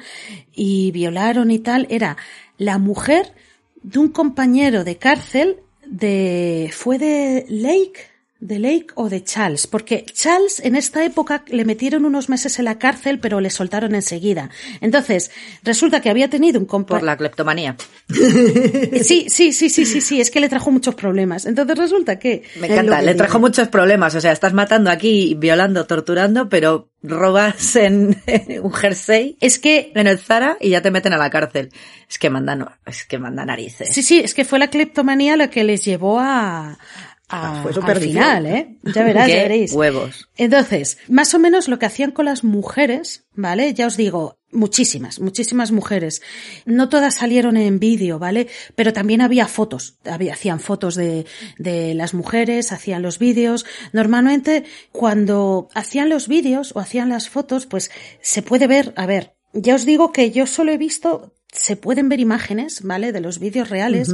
y violaron y tal era la mujer de un compañero de cárcel de, fue de Lake, de Lake o de Charles, porque Charles en esta época le metieron unos meses en la cárcel, pero le soltaron enseguida. Entonces, resulta que había tenido un Por compañero. la cleptomanía. Sí, sí, sí, sí, sí, sí, es que le trajo muchos problemas. Entonces resulta que Me encanta, que le digo. trajo muchos problemas. O sea, estás matando aquí, violando, torturando, pero robas en, un jersey es que en el Zara y ya te meten a la cárcel. Es que manda, no, es que manda narices. Sí, sí, es que fue la cleptomanía la que les llevó a, a- Ah, fue al final, ¿eh? Ya verás, ya veréis. huevos. Entonces, más o menos lo que hacían con las mujeres, ¿vale? Ya os digo, muchísimas, muchísimas mujeres. No todas salieron en vídeo, ¿vale? Pero también había fotos. Había, hacían fotos de, de las mujeres, hacían los vídeos. Normalmente, cuando hacían los vídeos o hacían las fotos, pues se puede ver, a ver, ya os digo que yo solo he visto, se pueden ver imágenes, ¿vale? De los vídeos reales.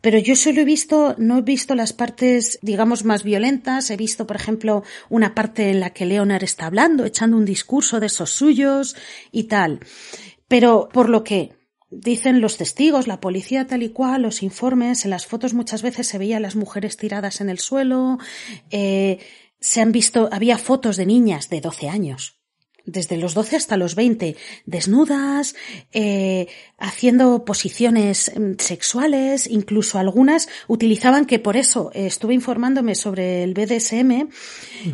Pero yo solo he visto, no he visto las partes, digamos, más violentas. He visto, por ejemplo, una parte en la que Leonard está hablando, echando un discurso de esos suyos y tal. Pero por lo que dicen los testigos, la policía tal y cual, los informes, en las fotos muchas veces se veían las mujeres tiradas en el suelo, eh, se han visto, había fotos de niñas de 12 años desde los 12 hasta los 20, desnudas, eh, haciendo posiciones mm, sexuales, incluso algunas utilizaban que por eso eh, estuve informándome sobre el BDSM,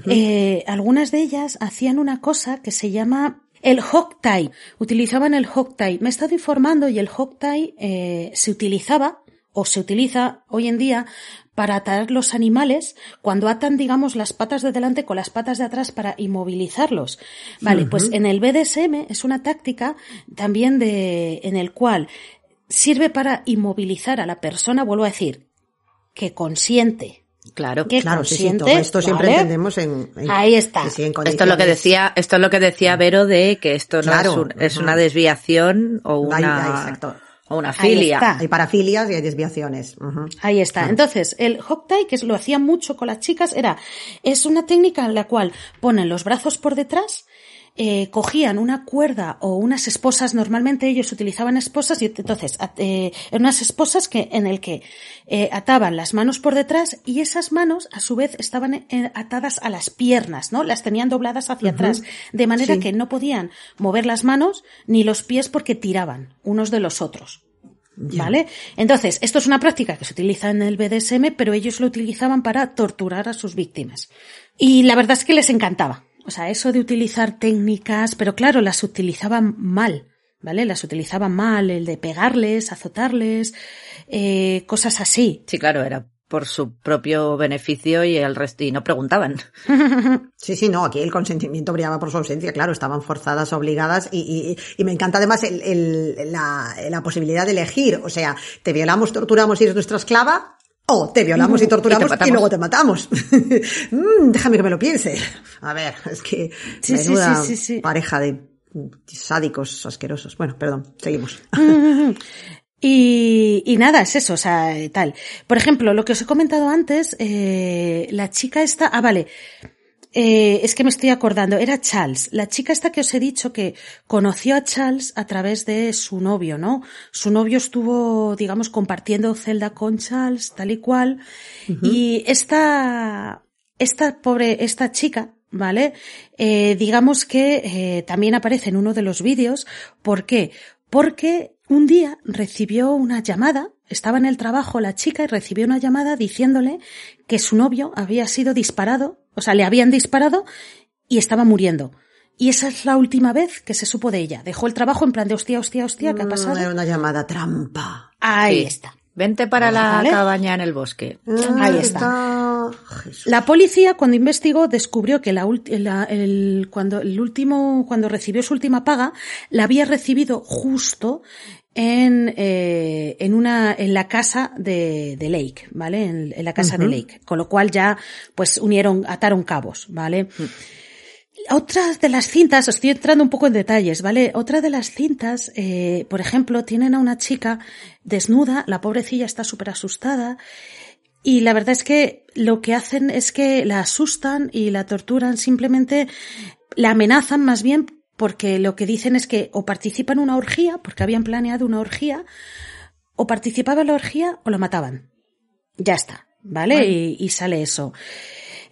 eh, algunas de ellas hacían una cosa que se llama el hog tie, utilizaban el hog tie. Me he estado informando y el hog tie eh, se utilizaba o se utiliza hoy en día para atar los animales cuando atan, digamos, las patas de delante con las patas de atrás para inmovilizarlos. Vale, pues en el BDSM es una táctica también de, en el cual sirve para inmovilizar a la persona, vuelvo a decir, que consiente. Claro. Que Claro, sí, sí, consiente, todo esto siempre entendemos en, en- Ahí está. sí, en Esto es lo que decía, esto es lo que decía Vero de que esto no Claro, es, un- es ujú. una desviación o una, Ahí- ahí, exacto. O una Ahí filia. está. Hay parafilias y hay desviaciones. Ahí está. Entonces, el hog tie, que lo hacían mucho con las chicas, era, es una técnica en la cual ponen los brazos por detrás, eh, cogían una cuerda o unas esposas, normalmente ellos utilizaban esposas y entonces, eh, eran unas esposas que, en el que eh, ataban las manos por detrás y esas manos a su vez estaban eh, atadas a las piernas, ¿no? Las tenían dobladas hacia atrás, de manera Sí. que no podían mover las manos ni los pies porque tiraban unos de los otros. ¿Vale? Entonces, esto es una práctica que se utiliza en el BDSM, pero ellos lo utilizaban para torturar a sus víctimas. Y la verdad es que les encantaba. O sea, eso de utilizar técnicas, pero claro, las utilizaban mal, ¿vale? Las utilizaban mal, el de pegarles, azotarles, eh, cosas así. Sí, claro, era por su propio beneficio y el resto, y no preguntaban. Sí, sí, no, aquí el consentimiento brillaba por su ausencia, claro, estaban forzadas, obligadas y, y, y me encanta además el, el, la, la, posibilidad de elegir, o sea, te violamos, torturamos y eres nuestra esclava. O te violamos y torturamos y, y luego te matamos. mm, déjame que me lo piense. A ver, es que sí, menuda sí, sí, sí, pareja de sádicos asquerosos. Bueno, perdón, seguimos. Y, y, nada, es eso, o sea, tal. Por ejemplo, lo que os he comentado antes, eh, la chica esta, ah, vale, eh, es que me estoy acordando, era Charles, la chica esta que os he dicho que conoció a Charles a través de su novio, ¿no? Su novio estuvo, digamos, compartiendo celda con Charles, tal y cual, uh -huh. y esta, esta pobre, esta chica, ¿vale? Eh, digamos que eh, también aparece en uno de los vídeos. ¿Por qué? Porque un día recibió una llamada, estaba en el trabajo la chica y recibió una llamada diciéndole que su novio había sido disparado, o sea, le habían disparado y estaba muriendo. Y esa es la última vez que se supo de ella. Dejó el trabajo en plan de hostia, hostia, hostia, ¿qué ha pasado? Era una llamada trampa. Ahí sí. está. Vente para la cabaña en el bosque. Ah, Ahí está. La policía cuando investigó descubrió que la, la, el, cuando el último, cuando recibió su última paga, la había recibido justo en, eh, en una, en la casa de, de Lake, ¿vale? En, en la casa uh -huh. de Lake. Con lo cual ya, pues unieron, ataron cabos, ¿vale? Uh -huh. Otra de las cintas, estoy entrando un poco en detalles, ¿vale? Otra de las cintas, eh, por ejemplo, tienen a una chica desnuda, la pobrecilla está súper asustada, y la verdad es que lo que hacen es que la asustan y la torturan, simplemente la amenazan más bien porque lo que dicen es que o participa en una orgía, porque habían planeado una orgía, o participaba en la orgía o la mataban. Ya está, ¿vale? Bueno. Y, y sale eso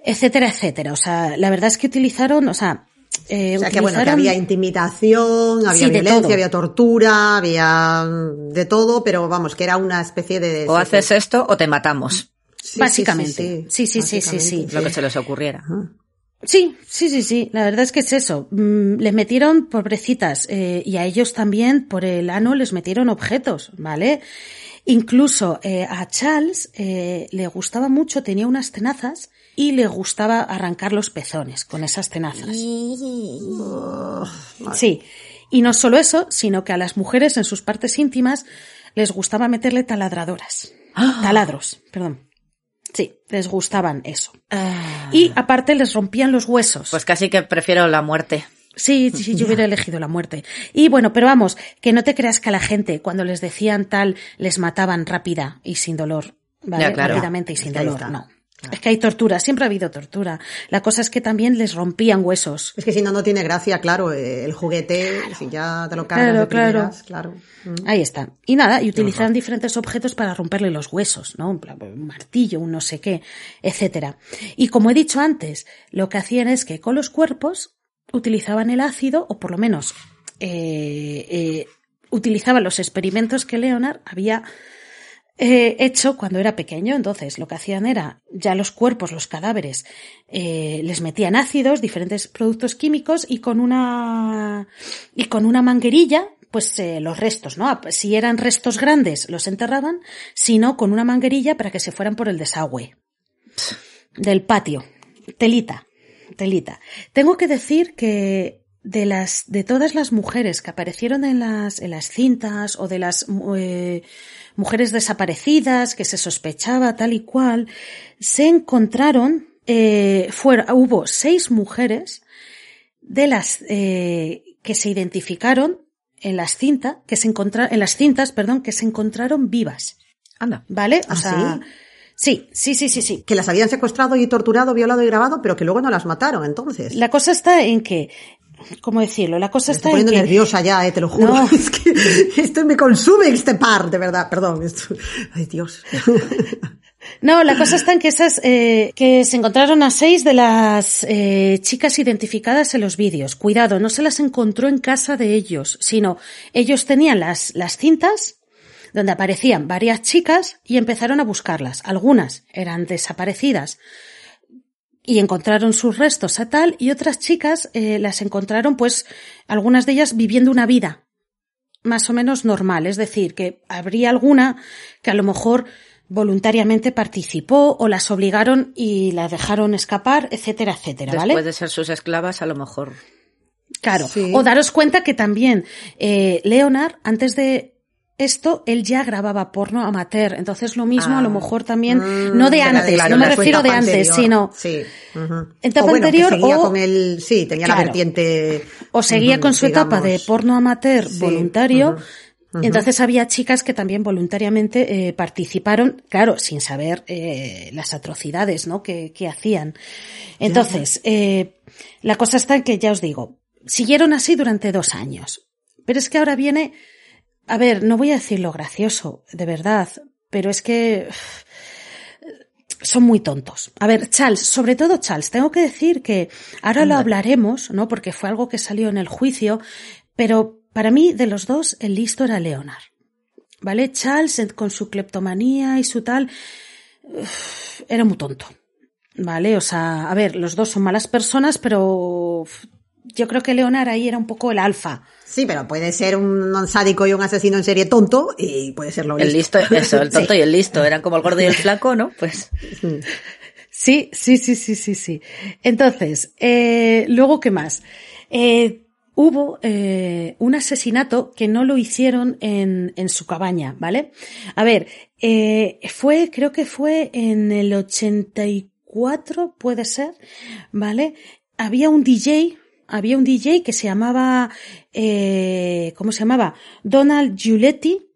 etcétera, etcétera. O sea, la verdad es que utilizaron, o sea, eh, o sea, que bueno, que había intimidación, había sí, violencia, había tortura, había de todo, pero vamos, que era una especie de... O haces esto o te matamos. Sí, Básicamente. Sí, sí, sí, sí, sí, Lo que se les ocurriera. Sí, sí, sí, sí. La verdad es que es eso. Mm, les metieron pobrecitas eh, y a ellos también por el ano les metieron objetos, ¿vale? Incluso eh, a Charles eh, le gustaba mucho, tenía unas tenazas y le gustaba arrancar los pezones con esas tenazas. Sí. Y no solo eso, sino que a las mujeres en sus partes íntimas les gustaba meterle taladradoras. Taladros, perdón. Sí, les gustaban eso. Ah. Y aparte les rompían los huesos. Pues casi que prefiero la muerte. Sí, sí, yo hubiera elegido la muerte. Y bueno, pero vamos, que no te creas que a la gente, cuando les decían tal, les mataban rápida y sin dolor. ¿Vale? Ya, claro. Rápidamente y sin dolor. No. Claro. Es que hay tortura, siempre ha habido tortura. La cosa es que también les rompían huesos. Es que si no, no tiene gracia, claro, el juguete, claro. si ya te lo cargas claro, de primeras, claro. claro. Mm. Ahí está. Y nada, y utilizan diferentes objetos para romperle los huesos, ¿no? Un martillo, un no sé qué, etcétera. Y como he dicho antes, lo que hacían es que con los cuerpos utilizaban el ácido, o por lo menos eh, eh, utilizaban los experimentos que Leonard había eh, hecho cuando era pequeño. Entonces, lo que hacían era, ya los cuerpos, los cadáveres, eh, les metían ácidos, diferentes productos químicos y con una, y con una manguerilla, pues eh, los restos, ¿no? Si eran restos grandes, los enterraban, si no, con una manguerilla para que se fueran por el desagüe del patio. Telita, telita. Tengo que decir que de las, de todas las mujeres que aparecieron en las, en las cintas o de las, mujeres desaparecidas que se sospechaba tal y cual, se encontraron, eh, fuera, hubo seis mujeres de las eh, que se identificaron en las cintas, que se encontraron, en las cintas, perdón, que se encontraron vivas. Anda. ¿Vale? O ¿Ah, sea, sí? sí, sí, sí, sí, Que las habían secuestrado y torturado, violado y grabado, pero que luego no las mataron, entonces. La cosa está en que ¿cómo decirlo? La cosa me está estoy poniendo en que... nerviosa ya, eh, te lo juro. No. Es que esto me consume este par, de verdad. Perdón. Esto... Ay, Dios. No, la cosa está en que esas, eh, que se encontraron a seis de las eh, chicas identificadas en los vídeos. Cuidado, no se las encontró en casa de ellos, sino ellos tenían las, las cintas donde aparecían varias chicas y empezaron a buscarlas. Algunas eran desaparecidas y encontraron sus restos a tal y otras chicas eh, las encontraron pues algunas de ellas viviendo una vida más o menos normal, es decir, que habría alguna que a lo mejor voluntariamente participó o las obligaron y las dejaron escapar, etcétera, etcétera, ¿vale? Después de ser sus esclavas, a lo mejor. Claro. Sí. O daros cuenta que también eh, Leonard, antes de esto, él ya grababa porno amateur. Entonces lo mismo, a lo Ah. mejor también, Mm, no de antes, claro, no me refiero de antes, anterior. sino Sí. ujú. Etapa o bueno, que anterior seguía o- con el, sí, tenía la vertiente. o seguía con su etapa de porno amateur Sí, voluntario. ujú. Entonces había chicas que también voluntariamente eh, participaron, claro, sin saber eh, las atrocidades ¿no? que, que hacían. Entonces, eh, la cosa está en que, ya os digo, siguieron así durante dos años. Pero es que ahora viene, a ver, no voy a decir lo gracioso, de verdad, pero es que son muy tontos. A ver, Charles, sobre todo Charles, tengo que decir que ahora lo hablaremos, ¿no? Porque fue algo que salió en el juicio, pero para mí, de los dos, el listo era Leonard. ¿Vale? Charles, con su cleptomanía y su tal, era muy tonto. ¿Vale? O sea, a ver, los dos son malas personas, pero yo creo que Leonard ahí era un poco el alfa. Sí, pero puede ser un sádico y un asesino en serie tonto y puede ser lo El listo, eso, el tonto y el listo. Eran como el gordo y el flaco, ¿no? Pues. Sí, sí, sí, sí, sí, sí. Entonces, eh, luego, ¿qué más? Eh, hubo eh, un asesinato que no lo hicieron en, en su cabaña, ¿vale? A ver, eh, fue, creo que fue en el 84, puede ser, ¿vale? Había un DJ, había un DJ que se llamaba, eh, ¿cómo se llamaba? Donald Giuletti,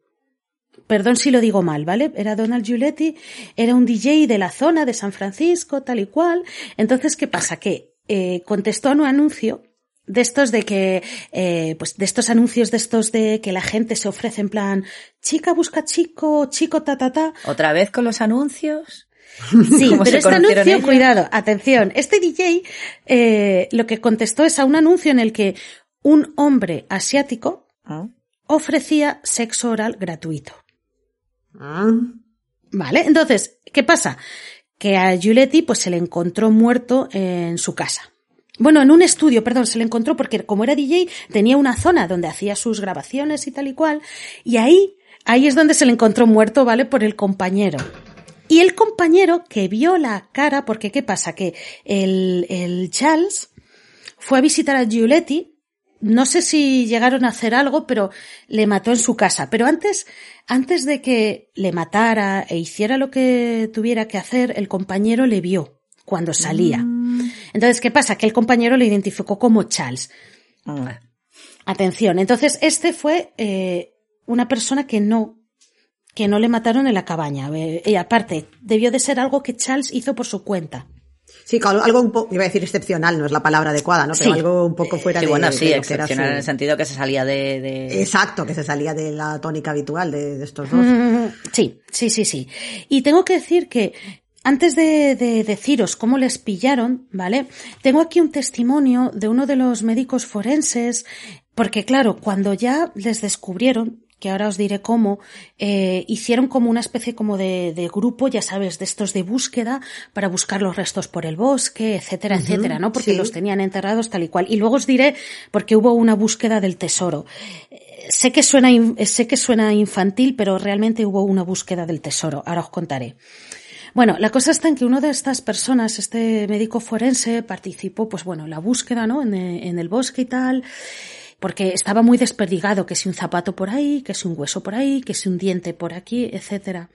perdón si lo digo mal, ¿vale? Era Donald Giuletti, era un DJ de la zona de San Francisco, tal y cual. Entonces, ¿qué pasa? Que eh, contestó a un anuncio de estos de que, eh, pues de estos anuncios de estos de que la gente se ofrece en plan, chica busca chico, chico ta ta ta. Otra vez con los anuncios. Sí, ¿Cómo pero este anuncio, cuidado, atención, este DJ eh, lo que contestó es a un anuncio en el que un hombre asiático Ah. ofrecía sexo oral gratuito. Ah, Vale, entonces, ¿qué pasa? Que a Giuletti pues se le encontró muerto en su casa. Bueno, en un estudio, perdón, se le encontró porque como era DJ tenía una zona donde hacía sus grabaciones y tal y cual, y ahí, ahí es donde se le encontró muerto, ¿vale? Por el compañero. Y el compañero que vio la cara, porque ¿qué pasa? Que el, el Charles fue a visitar a Giuletti, no sé si llegaron a hacer algo, pero le mató en su casa. Pero antes, antes de que le matara e hiciera lo que tuviera que hacer, el compañero le vio cuando salía. Entonces, ¿qué pasa? Que el compañero le identificó como Charles. Ah. Atención. Entonces, este fue eh, una persona que no, que no le mataron en la cabaña. Eh, y aparte, debió de ser algo que Charles hizo por su cuenta. Sí, algo un poco, iba a decir excepcional, no es la palabra adecuada, ¿no? Pero Sí. algo un poco fuera Sí, de bueno, sí, de lo que era excepcional su- en el sentido que se salía de. de- Exacto, que se salía de la tónica habitual de, de estos dos. Mm, Sí, sí, sí, sí. Y tengo que decir que antes de, de deciros cómo les pillaron, ¿vale? Tengo aquí un testimonio de uno de los médicos forenses, porque claro, cuando ya les descubrieron, que ahora os diré cómo, eh, hicieron como una especie como de, de grupo, ya sabes, de estos de búsqueda para buscar los restos por el bosque, etcétera, etcétera, ¿no? Porque sí. los tenían enterrados tal y cual. Y luego os diré porque hubo una búsqueda del tesoro. Eh, Sé que suena, eh, sé que suena infantil, pero realmente hubo una búsqueda del tesoro. Ahora os contaré. Bueno, la cosa está en que una de estas personas, este médico forense, participó, pues bueno, en la búsqueda, ¿no? En, en el bosque y tal, porque estaba muy desperdigado, que si un zapato por ahí, que si un hueso por ahí, que si un diente por aquí, etcétera.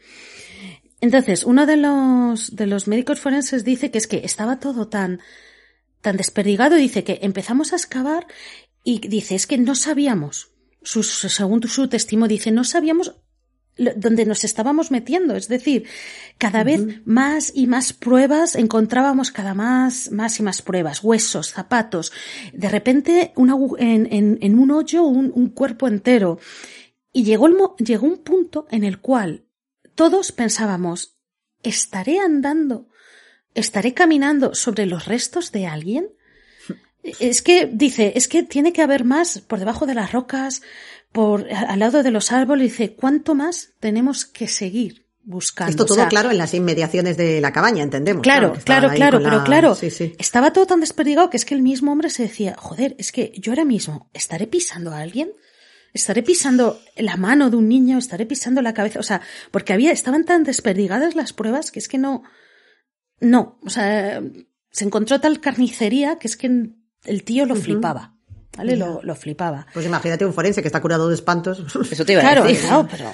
Entonces, uno de los, de los médicos forenses dice que es que estaba todo tan, tan desperdigado, dice que empezamos a excavar y dice, es que no sabíamos, según su testimonio, dice, no sabíamos donde nos estábamos metiendo. Es decir, cada vez más y más pruebas, encontrábamos cada más, más y más pruebas, huesos, zapatos, de repente una en, en, en un hoyo un, un cuerpo entero. Y llegó, el llegó un punto en el cual todos pensábamos, ¿estaré andando? ¿Estaré caminando sobre los restos de alguien? Es que, dice, es que tiene que haber más por debajo de las rocas, por al lado de los árboles. Dice, ¿cuánto más tenemos que seguir buscando? Esto O todo sea, claro en las inmediaciones de la cabaña, entendemos. Claro, claro, claro, pero la- claro, Sí, sí. estaba todo tan desperdigado que es que el mismo hombre se decía, joder, es que yo ahora mismo estaré pisando a alguien. estaré pisando la mano de un niño, estaré pisando la cabeza, o sea, porque había, estaban tan desperdigadas las pruebas que es que no, no, o sea, se encontró tal carnicería que es que el tío lo flipaba. ¿Vale? Lo, lo flipaba. Pues imagínate un forense que está curado de espantos. Eso te iba a Claro, decir. claro, pero,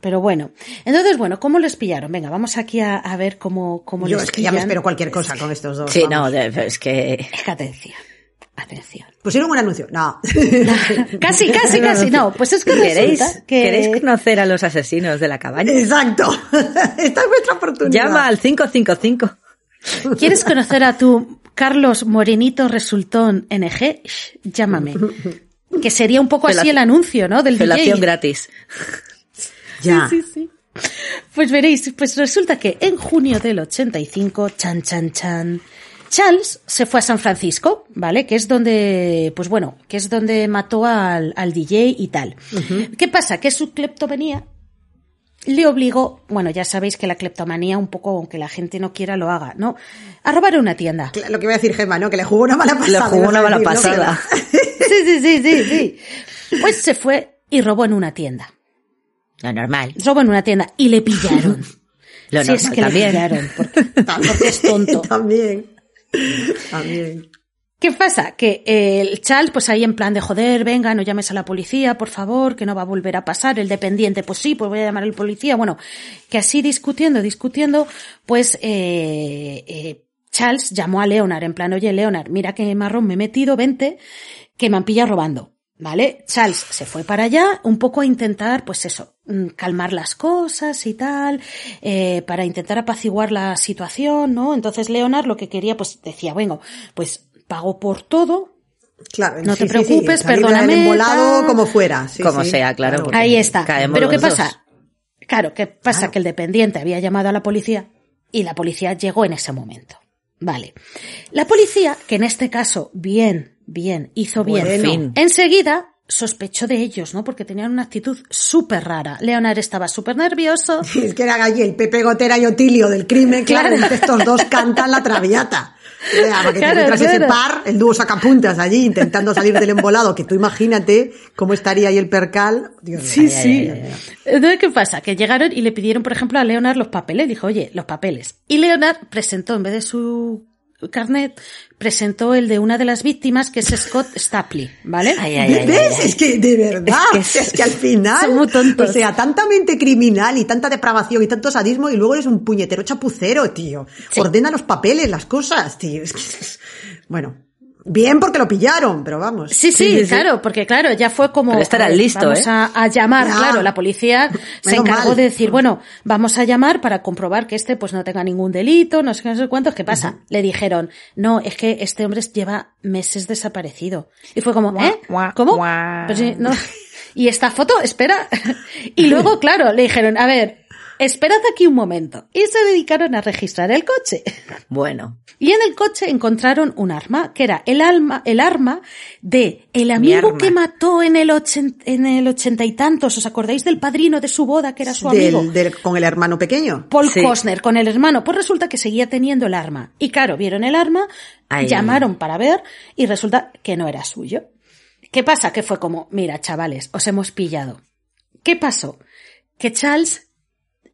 pero bueno. Entonces, bueno, ¿cómo les pillaron? Venga, vamos aquí a, a ver cómo, cómo Yo les es que ya me espero cualquier cosa con estos dos. Sí, vamos. no, es que... Es que atención, atención. Pusieron un anuncio. No. Casi, casi, casi, no. Pues es que ¿Queréis, que... ¿Queréis conocer a los asesinos de la cabaña? Exacto. Esta es vuestra oportunidad. Llama al 555. ¿Quieres conocer a tu Carlos Morenito Resultón NG? Llámame. Que sería un poco así el anuncio, ¿no? Del Felación DJ. gratis. Ya. Sí, sí. Pues veréis, pues resulta que en junio del 85, chan, chan, chan, Charles se fue a San Francisco, ¿vale? Que es donde, pues bueno, que es donde mató al, al DJ y tal. ¿Qué pasa? Que su cleptomanía le obligó, bueno, ya sabéis que la cleptomanía un poco, aunque la gente no quiera, lo haga, ¿no? A robar una tienda. Lo que iba a decir Gemma, ¿no? Que le jugó una mala pasada. Le jugó una mala pasada. Sí, sí, sí, sí, sí. Pues se fue y robó en una tienda. Lo normal. Robó en una tienda y le pillaron. Lo si es normal que le también. pillaron, porque, porque es tonto. También. También. ¿Qué pasa? Que el Charles, pues ahí en plan de joder, venga, no llames a la policía, por favor, que no va a volver a pasar. El dependiente, pues sí, pues voy a llamar al policía. Bueno, que así discutiendo, discutiendo, pues eh, eh, Charles llamó a Leonard en plan, oye, Leonard, mira qué marrón me he metido, vente, que me han pillado robando. ¿Vale? Charles se fue para allá un poco a intentar, pues eso, mm, calmar las cosas y tal, eh, para intentar apaciguar la situación, ¿no? Entonces Leonard lo que quería, pues decía, bueno, pues pago por todo, Claro. No sí, te sí, sí, preocupes, salir perdóname, tal. como fuera. sí, Como sí. sea, claro, porque- Ahí está. Pero ¿qué los dos. pasa? Claro, ¿qué pasa? Claro. Que el dependiente había llamado a la policía y la policía llegó en ese momento. Vale. La policía, que en este caso, bien, bien, hizo bien, Bueno. Fin. enseguida sospechó de ellos, ¿no? Porque tenían una actitud súper rara. Leonard estaba súper nervioso. Es que era allí el Pepe Gotera y Otilio del crimen, claro, Claro. estos dos cantan la traviata. Claro, te encuentras ese par, el dúo sacapuntas allí intentando salir del embolado, que tú imagínate cómo estaría ahí el percal. Dios. Sí, sí. Entonces, ¿qué pasa? Que llegaron y le pidieron, por ejemplo, a Leonard los papeles. Dijo, oye, los papeles. Y Leonard presentó, en vez de su carnet, presentó el de una de las víctimas, que es Scott Stapley, ¿vale? Ay, ay, ay, ¿Ves? ay, ay. Es que de verdad, Es es que al final, muy tontos. o sea, tanta mente criminal y tanta depravación y tanto sadismo y luego eres un puñetero chapucero, tío. Ordena los papeles, las cosas, tío. Es que, es- bueno, bien porque lo pillaron, pero vamos. Sí, sí, claro, porque claro, ya fue como... Pero ver, listo, Vamos ¿eh? a, a llamar, Ya. claro, la policía se encargó mal. de decir, bueno, vamos a llamar para comprobar que este pues no tenga ningún delito, no sé qué, no sé cuántos. ¿Qué pasa? Le dijeron, no, es que este hombre lleva meses desaparecido. Y fue como, ¿eh? ¿Cómo? Pues sí, no. Y esta foto, espera. Y luego, claro, le dijeron, a ver, esperad aquí un momento. Y se dedicaron a registrar el coche. Bueno. Y en el coche encontraron un arma, que era el alma, el arma de el amigo que mató en el, ochen- en el ochenta y tantos. ¿Os acordáis del padrino de su boda, que era su amigo? Del, del- con el hermano pequeño. Paul Sí. Costner con el hermano. Pues resulta que seguía teniendo el arma. Y claro, vieron el arma, Ay. llamaron para ver y resulta que no era suyo. ¿Qué pasa? Que fue como, mira, chavales, os hemos pillado. ¿Qué pasó? Que Charles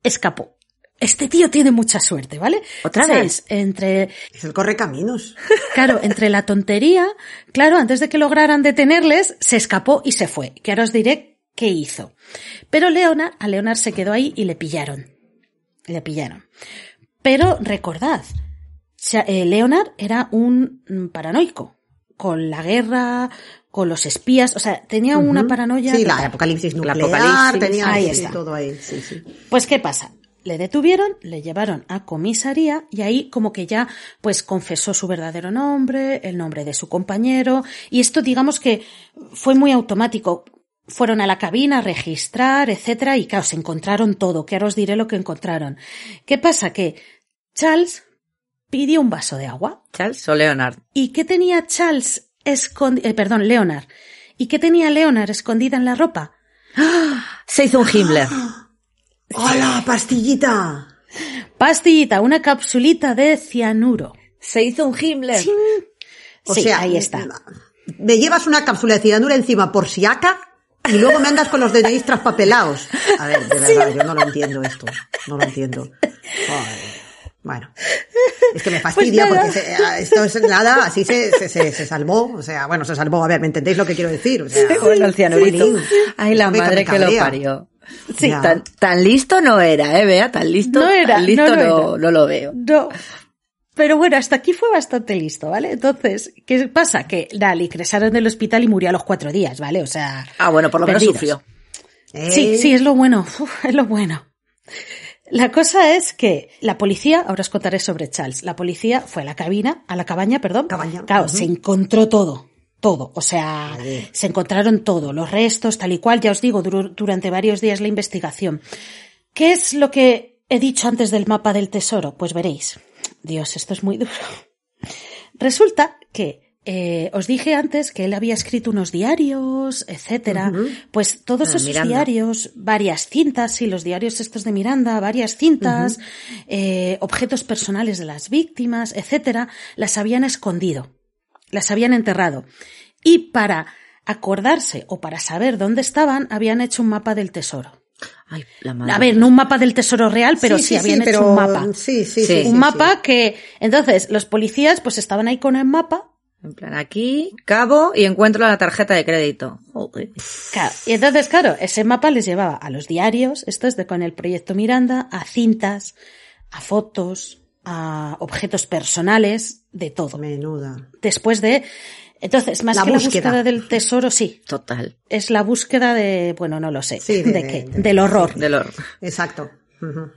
escapó. Este tío tiene mucha suerte, ¿vale? ¿Otra Charles, Entre, Es el correcaminos. claro, entre la tontería, claro, antes de que lograran detenerles, se escapó y se fue. Que ahora os diré qué hizo. Pero Leonard, a Leonard se quedó ahí y le pillaron. Le pillaron. Pero recordad, eh, Leonard era un mm, paranoico. Con la guerra, con los espías, o sea, tenía una paranoia. Sí, la apocalipsis La nuclear, apocalipsis, tenía ahí está. todo ahí. Sí, sí. Pues, ¿qué pasa? Le detuvieron, le llevaron a comisaría y ahí como que ya pues confesó su verdadero nombre, el nombre de su compañero y esto digamos que fue muy automático. Fueron a la cabina a registrar, etcétera, y claro, se encontraron todo, que ahora os diré lo que encontraron. ¿Qué pasa? Que Charles pidió un vaso de agua. Charles o Leonard. ¿Y qué tenía Charles escondido? perdón, Leonard. ¿Y qué tenía Leonard escondida en la ropa? Se hizo un Himmler. ¡Hola, pastillita! Pastillita, una capsulita de cianuro. Se hizo un Himmler. O sí, sea, ahí está. Me llevas una cápsula de cianura encima por si acá, Y luego me andas con los DNIs traspapelados. A ver, de verdad, yo no lo entiendo esto. No lo entiendo. Joder. Bueno, es que me fastidia Pues nada. porque se- a- esto es nada, así se, se, se, se salvó, o sea, bueno, se salvó, a ver, ¿me entendéis lo que quiero decir? O sea, Bueno, el cianurito. Ay, la madre que lo parió. Sí. Tan, tan listo no era, eh, Bea, tan listo. No era, tan listo no lo no, era. no lo veo. No. Pero bueno, hasta aquí fue bastante listo, ¿vale? Entonces, ¿qué pasa? Que la le ingresaron del hospital y murió a los cuatro días, ¿vale? O sea. Ah, bueno, por lo menos sufrió. ¿Eh? Sí, sí, es lo bueno, uf, es lo bueno. La cosa es que la policía, ahora os contaré sobre Charles, la policía fue a la cabina, a la cabaña, perdón. Cabaña, Claro, se encontró todo, todo. O sea, se encontraron todo, los restos, tal y cual, ya os digo, duró durante varios días la investigación. ¿Qué es lo que he dicho antes del mapa del tesoro? Pues veréis. Dios, esto es muy duro. Resulta que eh, os dije antes que él había escrito unos diarios, etcétera. Pues todos Ah, esos Miranda. diarios, varias cintas, sí, los diarios estos de Miranda, varias cintas, eh, objetos personales de las víctimas, etcétera, las habían escondido, las habían enterrado. Y para acordarse o para saber dónde estaban, habían hecho un mapa del tesoro. Ay, la madre. A ver, no un mapa del tesoro real, pero sí, habían hecho pero- un mapa. Sí, sí, Sí. sí. sí, un sí. mapa que, entonces, los policías pues estaban ahí con el mapa En plan, aquí, cabo y encuentro la tarjeta de crédito. Joder. Claro, y entonces, claro, ese mapa les llevaba a los diarios, esto es de con el proyecto Miranda, a cintas, a fotos, a objetos personales, de todo. Menuda. Después de, entonces, más La que búsqueda. la búsqueda del tesoro, sí, Total. es la búsqueda de, bueno, no lo sé, Sí, de, de- qué, de- del horror. Del horror. Exacto.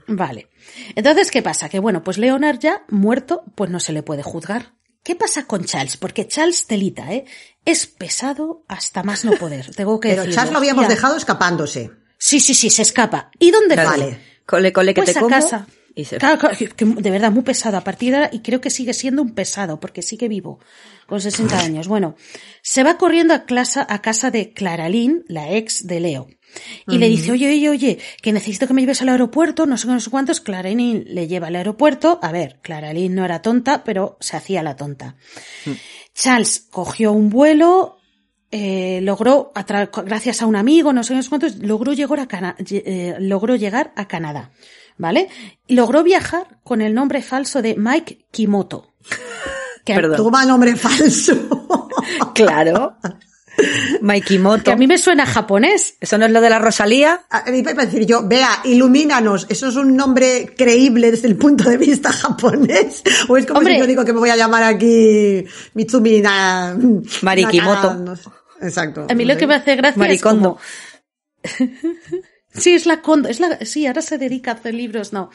Vale. Entonces, ¿qué pasa? Que bueno, pues Leonard ya muerto, pues no se le puede juzgar. ¿Qué pasa con Charles? Porque Charles Telita, ¿eh? Es pesado hasta más no poder. Tengo que Pero decirlo. Charles lo habíamos Mira, dejado escapándose. Sí, sí, sí, se escapa. ¿Y dónde fue? Vale. Cole, cole, que Pues te a como. casa. Y se Claro, claro, que- que de verdad, muy pesado a partir de ahora, y creo que sigue siendo un pesado, porque sigue vivo, con 60 años. Bueno, se va corriendo a, clasa, a casa de Claralín, la ex de Leo, y le dice, oye, oye, oye, que necesito que me lleves al aeropuerto, no sé qué, no sé cuántos. Claralín le lleva al aeropuerto. A ver, Claralín no era tonta, pero se hacía la tonta. Charles cogió un vuelo, eh, logró, gracias a un amigo, no sé no sé cuántos, logró llegar a, Cana- eh, logró llegar a Canadá, ¿vale? Y logró viajar con el nombre falso de Mike Kimoto. Que, Perdón. Toma nombre falso. Claro. Mikey Moto. que a mí me suena japonés. ¿Eso no es lo de la Rosalía? A mí me iba a decir yo, vea, ilumínanos, ¿eso es un nombre creíble desde el punto de vista japonés? ¿O es como Hombre. si yo digo que me voy a llamar aquí Mitsumi na, Marikimoto. Naka- no sé. Exacto. A mí no lo sé. que me hace gracia Maricondo. es como... Sí, es la es la, sí, ahora se dedica a hacer libros, no.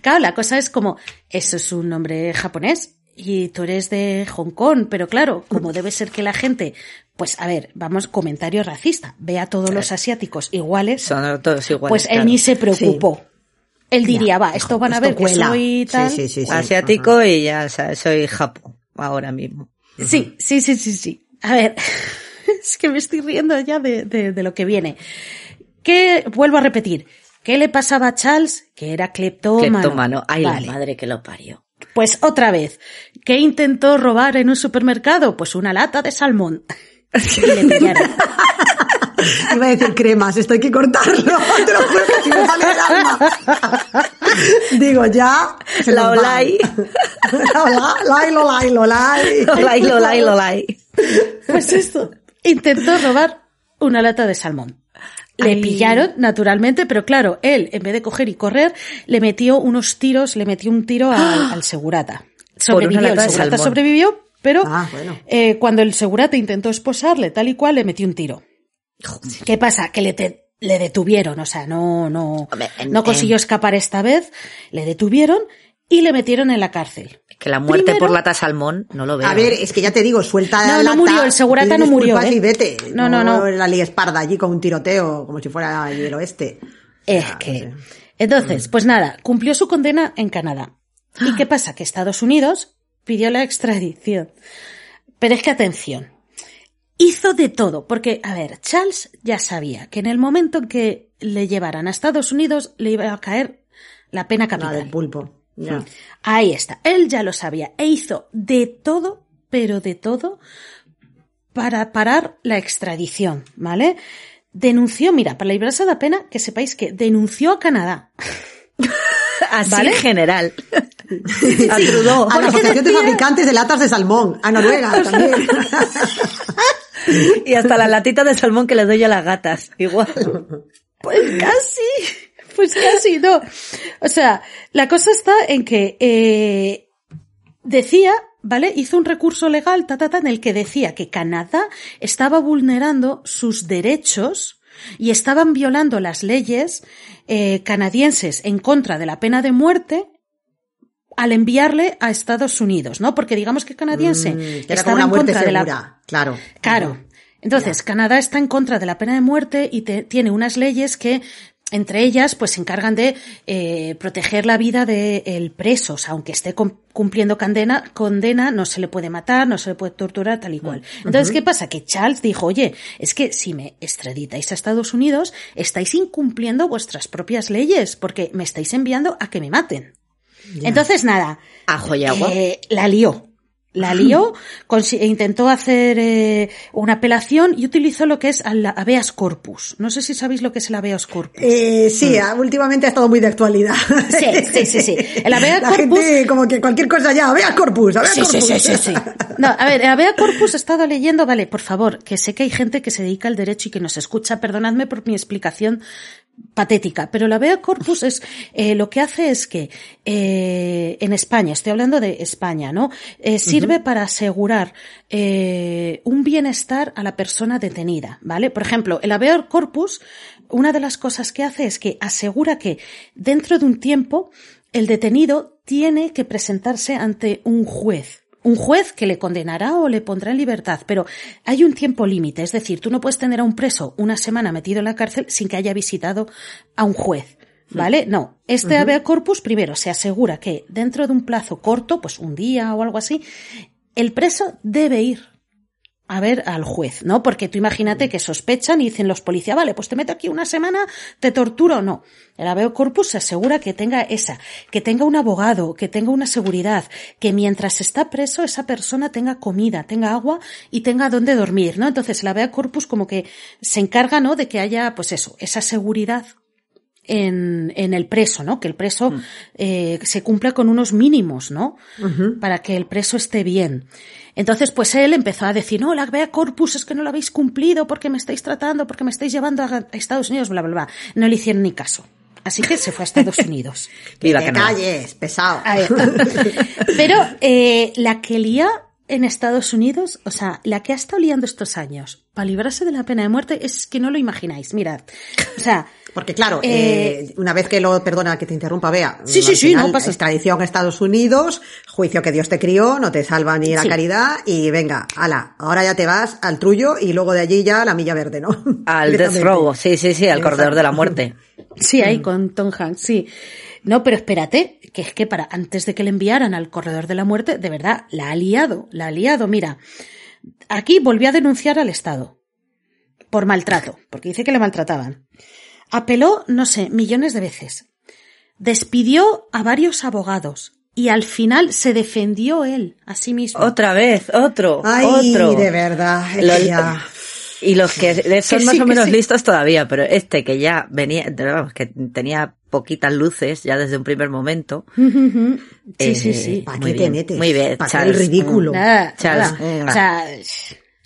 Claro, la cosa es como, eso es un nombre japonés y tú eres de Hong Kong, pero claro, como debe ser que la gente, pues a ver, vamos, comentario racista, ve a todos los asiáticos iguales, Son todos iguales. pues él claro. ni se preocupó. Él diría, va, esto van a Esto ver que soy tal. Sí, sí, sí, sí. Asiático y ya, o sea, soy japo ahora mismo. Sí, sí, sí, sí, sí. A ver, es que me estoy riendo ya de, de, de lo que viene. Que, vuelvo a repetir, ¿qué le pasaba a Charles? Que era cleptómano. Cleptómano. Ay, Vale. la madre que lo parió. Pues otra vez, ¿qué intentó robar en un supermercado? Pues una lata de salmón. Y le pillaron. Iba a decir cremas, esto hay que cortarlo, te lo juro que si me sale del alma. Digo, ya. se La olay. La olay, la olay, la olay. Lolai, lolai, lolai. Pues esto, intentó robar una lata de salmón. Le Ay. pillaron, naturalmente, pero claro, él, en vez de coger y correr, le metió unos tiros, le metió un tiro al, al segurata. Sobrevivió, el segurata salmón. sobrevivió, pero Ah, bueno. eh, cuando el segurata intentó esposarle tal y cual, le metió un tiro. ¿Qué pasa? Que le, te- le detuvieron, o sea, no, no, Hombre, en- no consiguió en- escapar esta vez, le detuvieron y le metieron en la cárcel. Que la muerte Primero- por lata salmón, no lo veo. A ver, es que ya te digo, suelta No, no lata, murió, el segurata no murió, ¿eh? y vete. No, no, no. La ley esparda allí con un tiroteo, como si fuera allí el oeste. Es Ah, que. no sé. Entonces, pues nada, cumplió su condena en Canadá. ¿Y qué pasa? Que Estados Unidos pidió la extradición. Pero es que atención. Hizo de todo, porque, a ver, Charles ya sabía que en el momento en que le llevaran a Estados Unidos le iba a caer la pena La capital. del pulpo. Ya. Ahí está, él ya lo sabía e hizo de todo, pero de todo, para parar la extradición, ¿vale? denunció, mira, para librarse de la pena, que sepáis que denunció a Canadá. Así ¿Vale? en general. a Trudeau. A la Asociación de Fabricantes de Latas de Salmón, a Noruega también. Y hasta la latita de salmón que le doy a las gatas. Igual. Pues casi, pues casi, no. O sea, la cosa está en que eh, decía, ¿vale? Hizo un recurso legal, ta, ta, ta, en el que decía que Canadá estaba vulnerando sus derechos y estaban violando las leyes eh, canadienses en contra de la pena de muerte al enviarle a Estados Unidos, ¿no? Porque digamos que canadiense Mm, era estaba una en contra de la claro. Claro. Entonces, Canadá está en contra de la pena de muerte y te- tiene unas leyes que, entre ellas, pues se encargan de eh, proteger la vida del preso. O sea, aunque esté cum- cumpliendo condena, condena, no se le puede matar, no se le puede torturar, tal y cual. Entonces, ¿qué pasa? Que Charles dijo, oye, es que si me extraditáis a Estados Unidos, estáis incumpliendo vuestras propias leyes, porque me estáis enviando a que me maten. Entonces, nada, Ajo y agua. eh, la lió. La lió, e intentó hacer eh, una apelación y utilizó lo que es el habeas corpus. No sé si sabéis lo que es el habeas corpus. Eh, sí, ah, últimamente ha estado muy de actualidad. Sí, sí, sí, sí. El habeas La corpus... gente como que cualquier cosa ya, vea corpus, vea Sí, corpus. sí, sí, sí, sí. No, a ver, el habeas corpus he estado leyendo, vale, por favor, que sé que hay gente que se dedica al derecho y que nos escucha, perdonadme por mi explicación patética, pero la habeas corpus es eh, lo que hace es que eh, en España, estoy hablando de España, ¿no? Eh, sirve para asegurar eh, un bienestar a la persona detenida, ¿vale? Por ejemplo, el habeas corpus, una de las cosas que hace es que asegura que dentro de un tiempo el detenido tiene que presentarse ante un juez. Un juez que le condenará o le pondrá en libertad, pero hay un tiempo límite, es decir, tú no puedes tener a un preso una semana metido en la cárcel sin que haya visitado a un juez. ¿Vale? No. Este habeas corpus, primero, se asegura que dentro de un plazo corto, pues un día o algo así, el preso debe ir a ver al juez, ¿no? Porque tú imagínate que sospechan y dicen los policías, vale, pues te meto aquí una semana, te torturo, no. El habeas corpus se asegura que tenga esa, que tenga un abogado, que tenga una seguridad, que mientras está preso esa persona tenga comida, tenga agua y tenga dónde dormir, ¿no? Entonces el habeas corpus como que se encarga, ¿no? De que haya, pues eso, esa seguridad en, en el preso, ¿no? Que el preso eh, se cumpla con unos mínimos, ¿no? Para que el preso esté bien. Entonces, pues él empezó a decir, no, la vea corpus es que no lo habéis cumplido porque me estáis tratando, porque me estáis llevando a Estados Unidos, bla, bla, bla. No le hicieron ni caso. Así que se fue a Estados Unidos. Que Viva te Canadá. calles, pesado. Pero eh, la que lía en Estados Unidos, o sea, la que ha estado liando estos años para librarse de la pena de muerte es que no lo imagináis. Mirad. O sea, Porque claro, Eh, eh, una vez que lo, perdona que te interrumpa, Bea. Sí, sí, sí, no pasa- Extradición a Estados Unidos, juicio que Dios te crió, no te salva ni la Sí. caridad y venga, ala, ahora ya te vas al trullo y luego de allí ya a la milla verde, ¿no? Al Death. Row, sí, sí, sí, al corredor de la muerte. Sí, ahí con Tom Hanks, sí. No, pero espérate, que es que para antes de que le enviaran al corredor de la muerte, de verdad, la ha liado, la ha liado. Mira, aquí volvió a denunciar al Estado por maltrato, porque dice que le maltrataban. Apeló, no sé, millones de veces. Despidió a varios abogados y al final se defendió él a sí mismo. Otra vez, otro, Ay, otro. de verdad. Lo- Y los que son Que más sí, o menos sí. listos todavía, pero este que ya venía, vamos, que tenía poquitas luces ya desde un primer momento. Sí, eh, sí, sí. ¿Para muy qué te bien, metes? Muy bien, ¿Para el ridículo? Nada, Charles, nada. mm, O sea,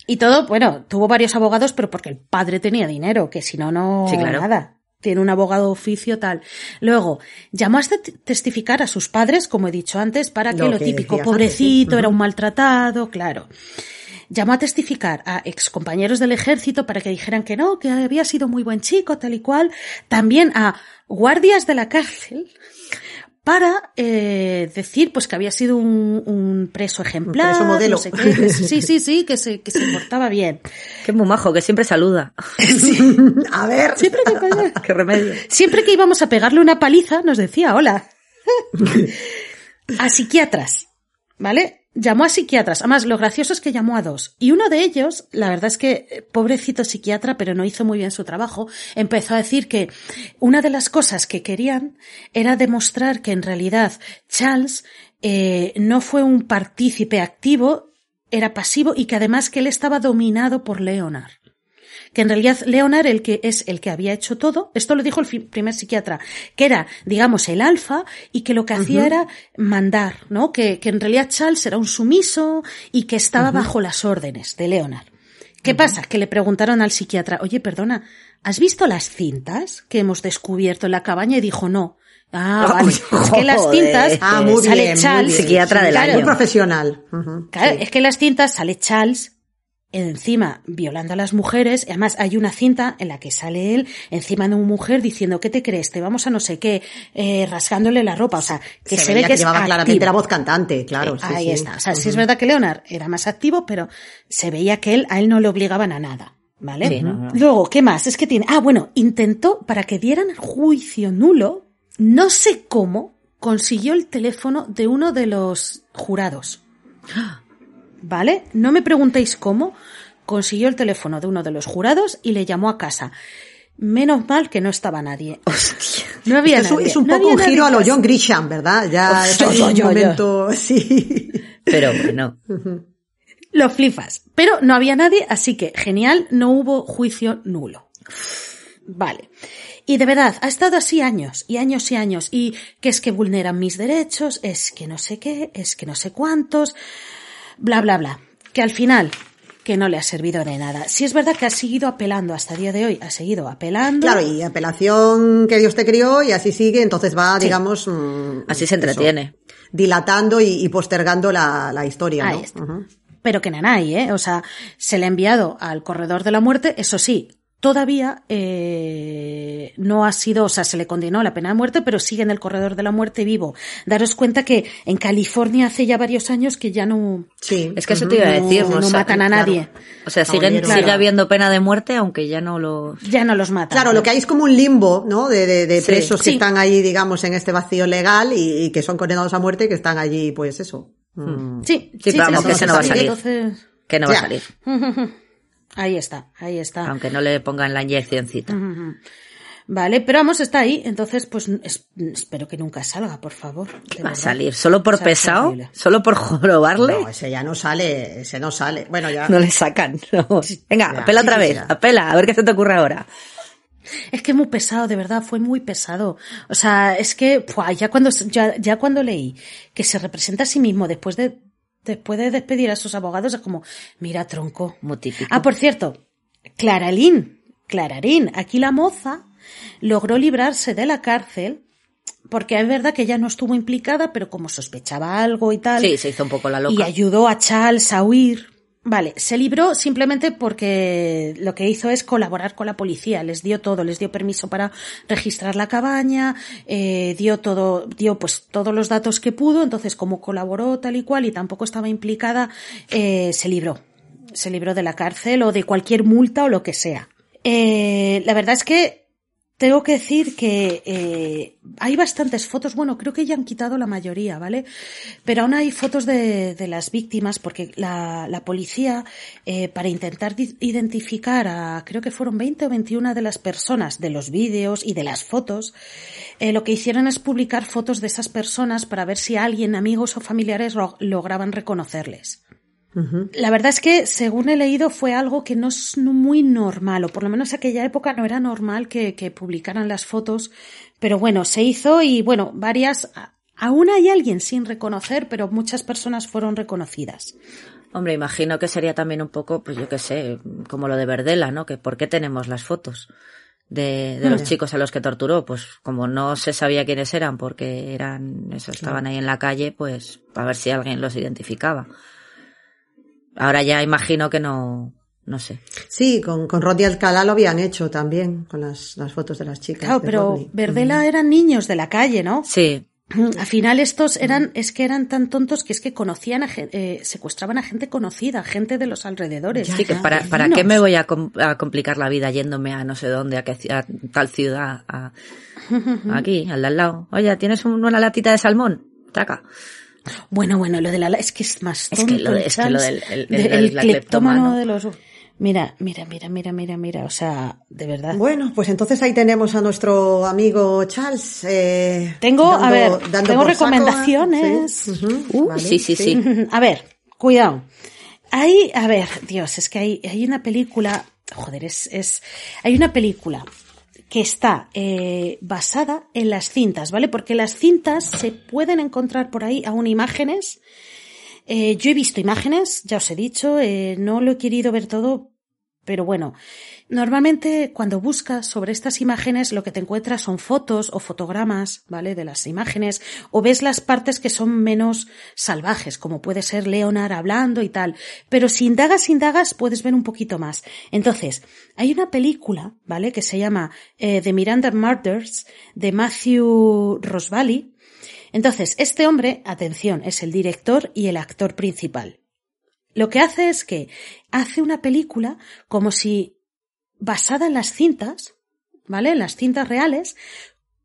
y todo, bueno, tuvo varios abogados, pero porque el padre tenía dinero, que si no, no, Sí, claro. nada. Tiene un abogado oficio tal. Luego, llamó a te- testificar a sus padres, como he dicho antes, para que Lo lo, que típico, pobrecito, sí. era un maltratado, claro. Llamó a testificar a excompañeros del ejército para que dijeran que no, que había sido muy buen chico, tal y cual. También a guardias de la cárcel para eh, decir pues que había sido un, un preso ejemplar, preso modelo. no sé qué, que sí, sí, sí, que se, que se portaba bien. Qué muy majo, que siempre saluda. A ver. Siempre que, Qué remedio. siempre que íbamos a pegarle una paliza nos decía hola. a psiquiatras, ¿vale? Llamó a psiquiatras. Además, lo gracioso es que llamó a dos. Y uno de ellos, la verdad es que, eh, pobrecito psiquiatra, pero no hizo muy bien su trabajo, empezó a decir que una de las cosas que querían era demostrar que en realidad Charles eh, no fue un partícipe activo, era pasivo y que además que él estaba dominado por Leonard. Que en realidad Leonard el que es el que había hecho todo, esto lo dijo el primer psiquiatra, que era, digamos, el alfa y que lo que hacía era mandar, ¿no? Que, que en realidad Charles era un sumiso y que estaba bajo las órdenes de Leonard. ¿Qué pasa? Que le preguntaron al psiquiatra, oye, perdona, ¿has visto las cintas que hemos descubierto en la cabaña? Y dijo, no. Ah, vale. Es que las cintas Ah, muy sale bien, muy Charles. bien. Psiquiatra del Claro, Muy año. profesional. Claro, sí. es que en las cintas sale Charles encima violando a las mujeres. y Además, hay una cinta en la que sale él encima de una mujer diciendo, ¿qué te crees? Te vamos a no sé qué, eh, rasgándole la ropa. O sea, que se, ve veía que es llevaba claramente la voz cantante, claro. Eh, sí, Ahí sí. está. O sea, sí es verdad que Leonard era más activo, pero se veía que él, a él no le obligaban a nada. ¿Vale? Sí, no, no. Luego, ¿qué más? Es que tiene. Ah, bueno, intentó para que dieran juicio nulo, no sé cómo, consiguió el teléfono de uno de los jurados. ¿Vale? No me preguntéis cómo. Consiguió el teléfono de uno de los jurados y le llamó a casa. Menos mal que no estaba nadie. Hostia. No había Es un, nadie. es un No poco un nadie giro a lo. John Grisham, ¿verdad? Ya es yo, un yo, yo. momento, sí. Pero bueno. Lo flipas. Pero no había nadie, así que genial, no hubo juicio nulo. Vale. Y de verdad, ha estado así años y años y años. Y que es que vulneran mis derechos, es que no sé qué, es que no sé cuántos, bla, bla, bla. Que al final, que no le ha servido de nada. Si es verdad que ha seguido apelando hasta el día de hoy, ha seguido apelando. Claro, y apelación que Dios te crió y así sigue, entonces va, digamos... mm, Así se eso, entretiene. dilatando y, y postergando la, la historia, Ahí ¿no? está. Ujú. pero que nanay, ¿eh? O sea, se le ha enviado al corredor de la muerte, eso sí, todavía eh, no ha sido, o sea, se le condenó la pena de muerte, pero sigue en el corredor de la muerte vivo. Daros cuenta que en California hace ya varios años que ya no... Sí. Es que eso te iba a decir. no o sea, matan a claro. nadie. O sea, siguen, sigue habiendo pena de muerte, aunque ya no lo... Ya no los matan. Claro, lo que hay es como un limbo, ¿no? De, de, de Sí. presos que Sí. están ahí, digamos, en este vacío legal y, y que son condenados a muerte, que están allí, pues eso. Mm. Sí, Sí, pero vamos, que ese no va a sí, salir. entonces- Que no va a salir. Ahí está, ahí está. Aunque no le pongan la inyeccióncita. Vale, pero vamos, está ahí, entonces pues es- espero que nunca salga, por favor. ¿Qué de va a salir? ¿Solo por pesado? ¿Solo por jorobarle? No, ese ya no sale, ese no sale. Bueno, ya. No le sacan. no. Venga, Ya, apela sí otra vez. Apela, a ver qué se te ocurre ahora. Es que muy pesado, de verdad, fue muy pesado. O sea, es que ¡fua! ya cuando ya, ya cuando leí que se representa a sí mismo después de después de despedir a sus abogados es como, mira, tronco. Muy típico. Ah, por cierto, Claralín, Clararín, aquí la moza logró librarse de la cárcel porque es verdad que ella no estuvo implicada, pero como sospechaba algo y tal, Sí, se hizo un poco la y loca. ayudó a Charles a huir. Vale, se libró simplemente porque lo que hizo es colaborar con la policía, les dio todo, les dio permiso para registrar la cabaña, eh, dio todo, dio pues todos los datos que pudo, entonces como colaboró tal y cual y tampoco estaba implicada, eh, se libró, se libró de la cárcel o de cualquier multa o lo que sea. Eh, la verdad es que tengo que decir que eh, hay bastantes fotos, bueno, creo que ya han quitado la mayoría, ¿vale? Pero aún hay fotos de, las víctimas porque la, la policía, eh, para intentar identificar a, creo que fueron 20 o 21 de las personas de los vídeos y de las fotos, eh, lo que hicieron es publicar fotos de esas personas para ver si alguien, amigos o familiares, lograban reconocerles. La verdad es que, según he leído, fue algo que no es muy normal, o por lo menos en aquella época no era normal que, que publicaran las fotos, pero bueno, se hizo y bueno, varias, aún hay alguien sin reconocer, pero muchas personas fueron reconocidas. Hombre, imagino que sería también un poco, pues yo qué sé, como lo de Verdela, ¿no? Que ¿por qué tenemos las fotos de, de los chicos a los que torturó? Pues como no se sabía quiénes eran porque eran, eso, estaban ahí en la calle, pues a ver si alguien los identificaba. Ahora ya imagino que no, no sé. Sí, con, con Rodney Alcalá lo habían hecho también, con las, las fotos de las chicas. Claro, pero Rodney. Verdela eran niños de la calle, ¿no? Sí, Al final estos eran, es que eran tan tontos que es que conocían a eh, secuestraban a gente conocida, gente de los alrededores. sí, que para. ¿para qué me voy a, com- a complicar la vida yéndome a no sé dónde, a, tal ciudad, a, aquí, al de al lado? Oye, ¿tienes un- una latita de salmón? Taca. Bueno, bueno, lo de la es que es más Es tonto. que lo de- es que lo del- el- de- el- el la cleptómano de los Mira, mira, mira, mira, mira, mira, o sea, de verdad. Bueno, pues entonces ahí tenemos a nuestro amigo Charles. eh, Tengo, a ver, dando tengo a- recomendaciones. sí, Uh, vale, sí, sí, sí. A ver, cuidado. Hay, a ver, Dios, es que hay, hay una película joder, es, es, hay una película que está eh, basada en las cintas, ¿vale? Porque las cintas se pueden encontrar por ahí aún imágenes. Eh, yo he visto imágenes, ya os he dicho, eh, no lo he querido ver todo, pero bueno, Normalmente cuando buscas sobre estas imágenes lo que te encuentras son fotos o fotogramas, ¿vale? De las imágenes o ves las partes que son menos salvajes, como puede ser Leonard hablando y tal. Pero si indagas, indagas, puedes ver un poquito más. Entonces, hay una película, ¿vale? Que se llama eh, The Miranda Murders de Matthew Rosvali. Entonces, este hombre, atención, es el director y el actor principal. Lo que hace es que hace una película como si basada en las cintas, ¿vale? En las cintas reales,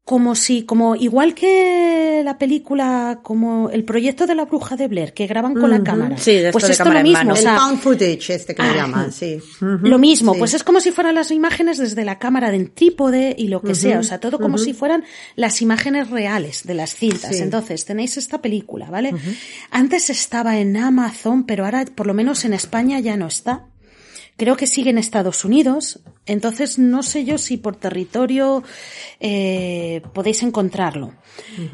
como si, como igual que la película, como el proyecto de la bruja de Blair, que graban con la cámara. Sí, de pues de esto lo mismo, mano. o El sea, found footage este que le Ah, llaman, sí. lo mismo, Sí. pues es como si fueran las imágenes desde la cámara de trípode y lo que sea, o sea, todo como si fueran las imágenes reales de las cintas. Sí. Entonces, tenéis esta película, ¿vale? Antes estaba en Amazon, pero ahora, por lo menos en España, ya no está. Creo que sigue en Estados Unidos, entonces no sé yo si por territorio eh, podéis encontrarlo.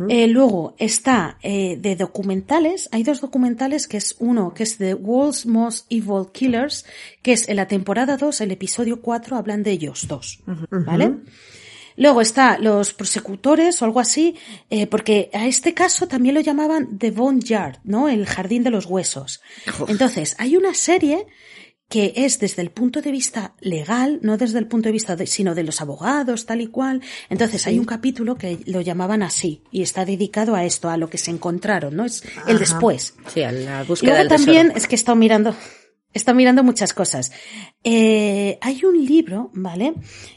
Eh, luego está eh, de documentales, hay dos documentales que es uno que es The World's Most Evil Killers, que es en la temporada 2, el episodio 4, hablan de ellos dos, ¿vale? Luego está los prosecutores o algo así, eh, porque a este caso también lo llamaban The Bone Yard, ¿no? El jardín de los huesos. Entonces, hay una serie que es desde el punto de vista legal, no desde el punto de vista de, sino de los abogados, tal y cual. Entonces hay un capítulo que lo llamaban así y está dedicado a esto, a lo que se encontraron, ¿no? Es el después. Sí, a la búsqueda Luego del también tesoro. es que he estado mirando, he estado mirando muchas cosas. Eh, hay un libro, ¿vale?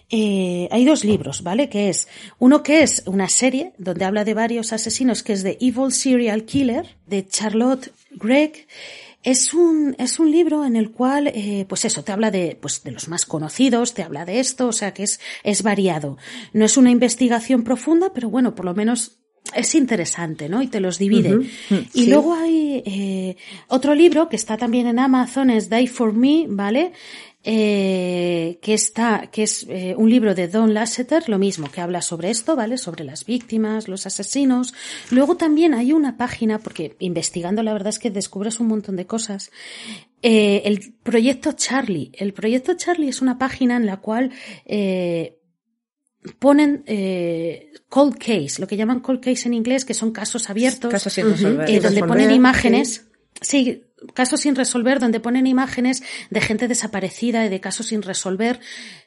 Eh, hay dos libros, ¿vale? Que es uno que es una serie donde habla de varios asesinos, que es de Evil Serial Killer de Charlotte Gregg. Es un, es un libro en el cual, eh, pues eso, te habla de, pues de los más conocidos, te habla de esto, o sea que es, es variado. No es una investigación profunda, pero bueno, por lo menos es interesante, ¿no? Y te los divide. Y Sí. luego hay eh, otro libro que está también en Amazon, es Die for Me, ¿vale? Eh, que está, que es eh, un libro de Don Lasseter, lo mismo, que habla sobre esto, ¿vale? Sobre las víctimas, los asesinos. Luego también hay una página, porque investigando la verdad es que descubres un montón de cosas. Eh, el proyecto Charlie. El proyecto Charlie es una página en la cual eh, ponen eh, cold case, lo que llaman cold case en inglés, que son casos abiertos, Casos sin resolver. eh, Sin donde ponen imágenes. Sí, casos sin resolver, donde ponen imágenes de gente desaparecida y de casos sin resolver.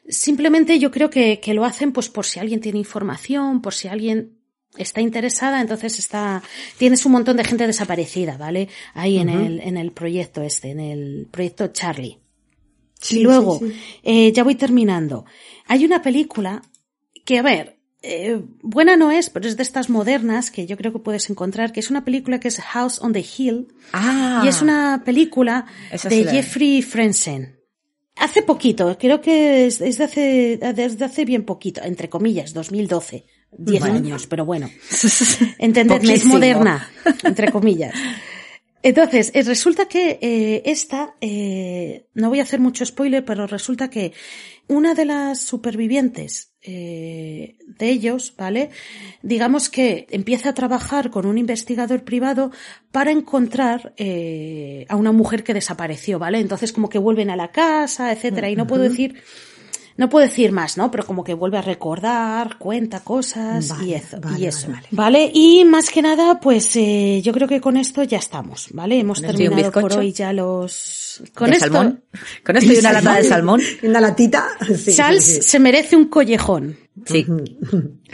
Simplemente yo creo que, que lo hacen pues por si alguien tiene información, por si alguien está interesada, entonces está, tienes un montón de gente desaparecida, ¿vale? Ahí en el, en el proyecto este, en el proyecto Charlie. Sí, y luego, sí, sí. eh, ya voy terminando. Hay una película que, a ver, eh, buena no es, pero es de estas modernas que yo creo que puedes encontrar, que es una película que es House on the Hill. Ah. Y es una película sí de Jeffrey Frenzen. Hace poquito, creo que es, es de hace, desde hace bien poquito, entre comillas, 2012. 10 años, pero bueno. Entendedme, es moderna, entre comillas. Entonces, eh, resulta que eh, esta, eh, no voy a hacer mucho spoiler, pero resulta que una de las supervivientes eh, de ellos, ¿vale? Digamos que empieza a trabajar con un investigador privado para encontrar eh, a una mujer que desapareció, ¿vale? Entonces como que vuelven a la casa, etcétera, y no puedo decir no puedo decir más, ¿no? Pero como que vuelve a recordar, cuenta cosas y eso. vale, y eso. vale, Vale, y más que nada, pues eh, yo creo que con esto ya estamos, ¿vale? Hemos ¿Con esto y un terminado por hoy ya los... Con ¿De esto, salmón? Con esto y una lata de salmón. Una latita. Sí, Charles sí, sí. se merece un collejón, Sí.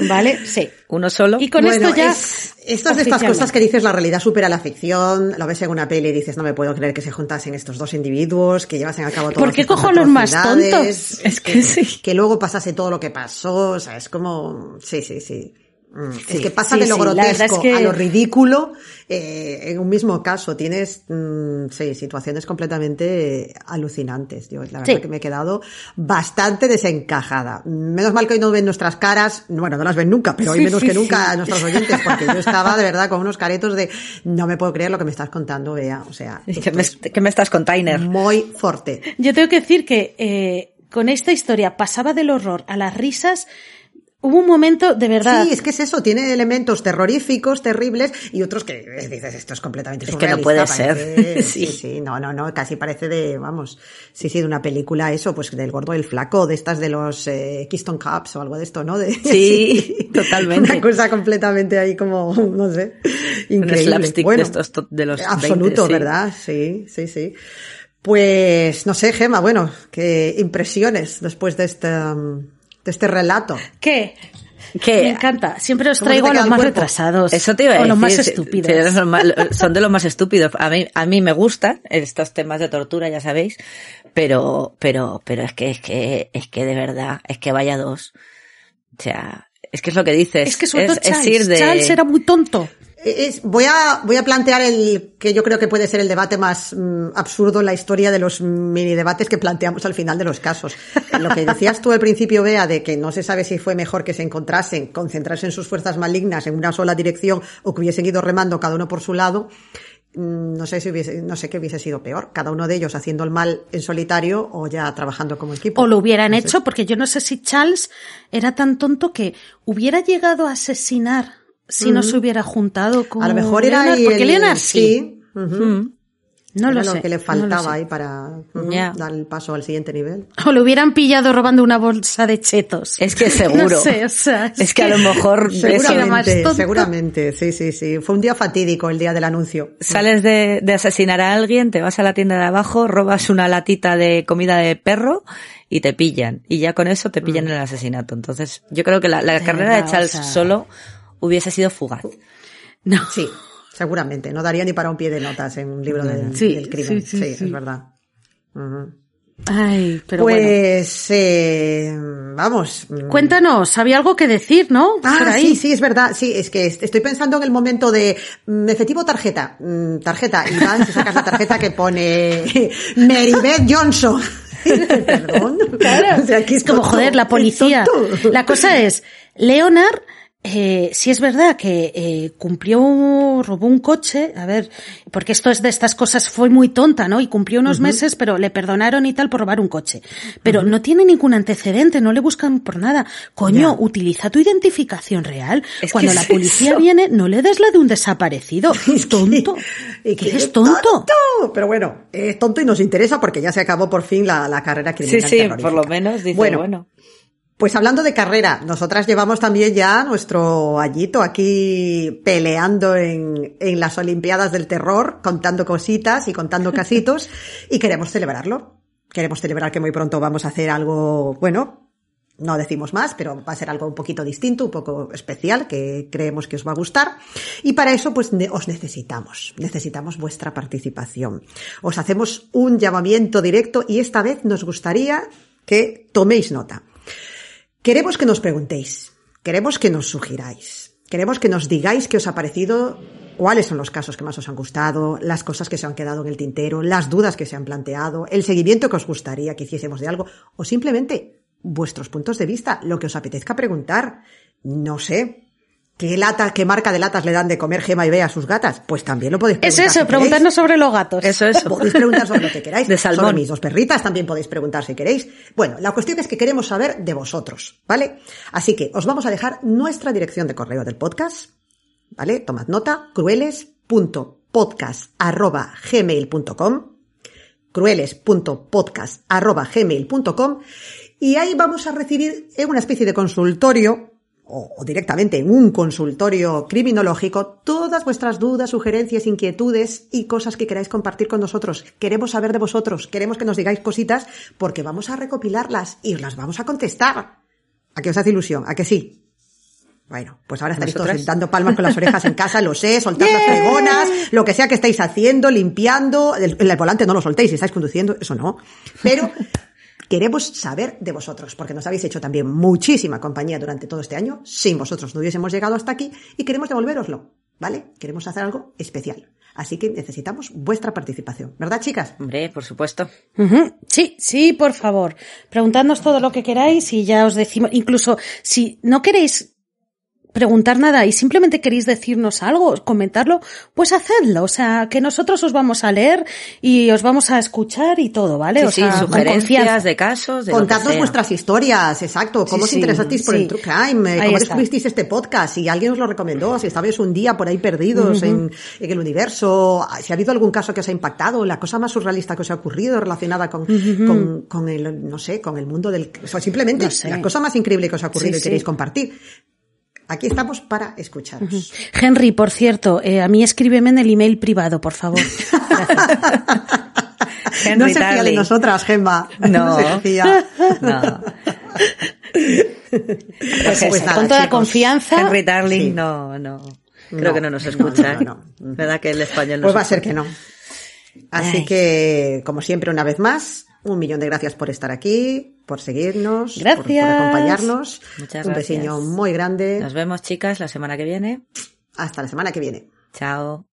¿vale? Sí. Uno solo. Y con Bueno, esto ya... es- esto es de estas cosas que dices, la realidad supera la ficción, lo ves en una peli y dices, no me puedo creer que se juntasen estos dos individuos, que llevasen a cabo todas ¿Por qué estas cojo los más tontos? Es que sí. Que luego pasase todo lo que pasó, o sea, es como, sí, sí, sí. Mm, es que pasa sí, de lo sí, grotesco es que- a lo ridículo eh, en un mismo caso. Tienes mm, sí, situaciones completamente alucinantes. Yo la verdad Sí. que me he quedado bastante desencajada. Menos mal que hoy no ven nuestras caras, bueno, no las ven nunca, pero hoy Sí, menos sí, que nunca sí. a nuestros oyentes, porque yo estaba de verdad con unos caretos de no me puedo creer lo que me estás contando, Bea. O sea, ¿Qué esto me, es qué me estás container? muy fuerte. Yo tengo que decir que eh, con esta historia pasaba del horror a las risas, hubo un momento de verdad. Sí, es que es eso, tiene elementos terroríficos, terribles, y otros que dices, esto es completamente Es que no puede parece- ser. sí. Sí. sí, no, no, no, casi parece de, vamos, sí, sí, de una película, eso, pues del gordo y el flaco, de estas de los eh, Keystone Cups o algo de esto, ¿no? De, Sí, totalmente. Una cosa completamente ahí como, no sé, Un increíble. slapstick Bueno, de estos to- de los 20, Absoluto, sí. ¿verdad? Sí, sí, sí. Pues, no sé, Gema, bueno, qué impresiones después de este, um, de este relato. ¿Qué? Que Me encanta. Siempre os ¿Cómo se traigo a los más cuerpo? retrasados. Eso te iba a O decir. los más estúpidos. son, de los más estúpidos. A mí, a mí me gustan estos temas de tortura, ya sabéis, pero, pero, pero es que, es que, es que de verdad, es que vaya dos. O sea, es que es lo que dices. Es que sobre todo es, es Charles. ir de... Charles era muy tonto. Es- voy, a, voy a plantear el que yo creo que puede ser el debate más mm, absurdo en la historia de los mini debates que planteamos al final de los casos. Lo que decías tú al principio, Bea, de que no se sabe si fue mejor que se encontrasen, concentrarse en sus fuerzas malignas en una sola dirección o que hubiesen ido remando cada uno por su lado. mm, No sé si hubiese, no sé qué hubiese sido peor, cada uno de ellos haciendo el mal en solitario o ya trabajando como equipo. O lo hubieran No sé. hecho, porque yo no sé si Charles era tan tonto que hubiera llegado a asesinar si no se hubiera juntado con A lo mejor era Leonard, porque el- Leonard sí. ujú. Mm. No Era lo sé. que le faltaba ahí para dar el paso al siguiente nivel. O lo hubieran pillado robando una bolsa de chetos. Es que seguro. No sé, o sea, es que a lo mejor Seguramente. Seguramente, sí, sí, sí. Fue un día fatídico el día del anuncio. sales de, de asesinar a alguien, te vas a la tienda de abajo, robas una latita de comida de perro y te pillan. Y ya con eso te pillan en el asesinato. Entonces, yo creo que la, la De carrera verdad, de Charles o sea- solo hubiese sido fugaz. No. Sí, seguramente. No daría ni para un pie de notas en un libro del, Sí, del crimen. sí, Sí, sí, sí. es verdad. Ay, pero bueno. pues, eh, vamos. Cuéntanos, había algo que decir, ¿no? Ah, ahí. sí, sí, es verdad. Sí, es que est- estoy pensando en el momento de mm, efectivo tarjeta. Mm, tarjeta. Y van, si sacas la tarjeta que pone Marybeth Johnson. Perdón. Claro. O sea, que es como, joder, la policía. La cosa es, Leonard, eh, sí es verdad que eh, cumplió, robó un coche, a ver, porque esto es de estas cosas, fue muy tonta, ¿no? Y cumplió unos meses, pero le perdonaron y tal por robar un coche. Pero no tiene ningún antecedente, no le buscan por nada. Coño, Ya. utiliza tu identificación real. Es Cuando la policía viene, no le des la de un desaparecido. Es tonto. y Que eres tonto. tonto. Pero bueno, es tonto y nos interesa porque ya se acabó por fin la, la carrera Sí, criminal. sí, terrorífica. por lo menos dice, Bueno, bueno. Pues hablando de carrera, nosotras llevamos también ya nuestro añito aquí peleando en, en las Olimpiadas del Terror, contando cositas y contando casitos, y queremos celebrarlo. Queremos celebrar que muy pronto vamos a hacer algo, bueno, no decimos más, pero va a ser algo un poquito distinto, un poco especial, que creemos que os va a gustar. Y para eso, pues ne- os necesitamos. Necesitamos vuestra participación. Os hacemos un llamamiento directo y esta vez nos gustaría que toméis nota. Queremos que nos preguntéis, queremos que nos sugiráis, queremos que nos digáis qué os ha parecido, cuáles son los casos que más os han gustado, las cosas que se han quedado en el tintero, las dudas que se han planteado, el seguimiento que os gustaría que hiciésemos de algo, o simplemente vuestros puntos de vista, lo que os apetezca preguntar. No sé. ¿Qué lata, qué marca de latas le dan de comer Gema y Bea a sus gatas? Pues también lo podéis Es preguntar. eso, si preguntarnos sobre los gatos. Eso, eso. Podéis preguntar sobre lo que queráis. De salmón. Sobre mis dos perritas también podéis preguntar si queréis. Bueno, la cuestión es que queremos saber de vosotros, ¿vale? Así que os vamos a dejar nuestra dirección de correo del podcast, ¿vale? Tomad nota, crueles.podcast.gmail.com crueles.podcast.gmail.com y ahí vamos a recibir en una especie de consultorio o, o directamente en un consultorio criminológico todas vuestras dudas, sugerencias, inquietudes y cosas que queráis compartir con nosotros. Queremos saber de vosotros, queremos que nos digáis cositas porque vamos a recopilarlas y os las vamos a contestar. ¿A qué os hace ilusión? ¿A que sí? Bueno, pues ahora estaréis todos ¿Nosotras? dando palmas con las orejas en casa, lo sé, soltad las fregonas, lo que sea que estáis haciendo, limpiando, el, el volante no lo soltéis si estáis conduciendo, eso no. Pero queremos saber de vosotros, porque nos habéis hecho también muchísima compañía durante todo este año, sin vosotros no hubiésemos llegado hasta aquí y queremos devolveroslo, ¿vale? Queremos hacer algo especial. Así que necesitamos vuestra participación, ¿verdad, chicas? Hombre, por supuesto. Sí, sí, por favor. Preguntadnos todo lo que queráis y ya os decimos, incluso si no queréis preguntar nada y simplemente queréis decirnos algo, comentarlo, pues hacedlo. O sea, que nosotros os vamos a leer y os vamos a escuchar y todo, ¿vale? Sí, o sea, sugerencias de casos, de Contadnos vuestras historias, exacto. ¿Cómo Sí, os sí, interesasteis por sí. el True Crime? Ahí ¿Cómo descubristeis este podcast? Si alguien os lo recomendó, si estabais un día por ahí perdidos en, en el universo, si ha habido algún caso que os ha impactado, la cosa más surrealista que os ha ocurrido relacionada con, con, con el, no sé, con el mundo del, o sea, simplemente No sé. la cosa más increíble que os ha ocurrido Sí, y queréis sí. compartir. Aquí estamos para escucharos. Henry, por cierto, eh, a mí escríbeme en el email privado, por favor. Henry no se fía de Darling. nosotras, Gemma. No. se fía. No. Pues Pues nada, con toda chicos. confianza. Henry Darling, Sí. no, no. Creo No, que no nos no, escucha. no, no, no. ¿Verdad que el español no Pues va a ser que no. Así Ay. que, como siempre, una vez más, un millón de gracias por estar aquí, por seguirnos, por- por, Gracias. acompañarnos. Muchas un gracias. besillo muy grande. Nos vemos, chicas, la semana que viene. Hasta la semana que viene. Chao.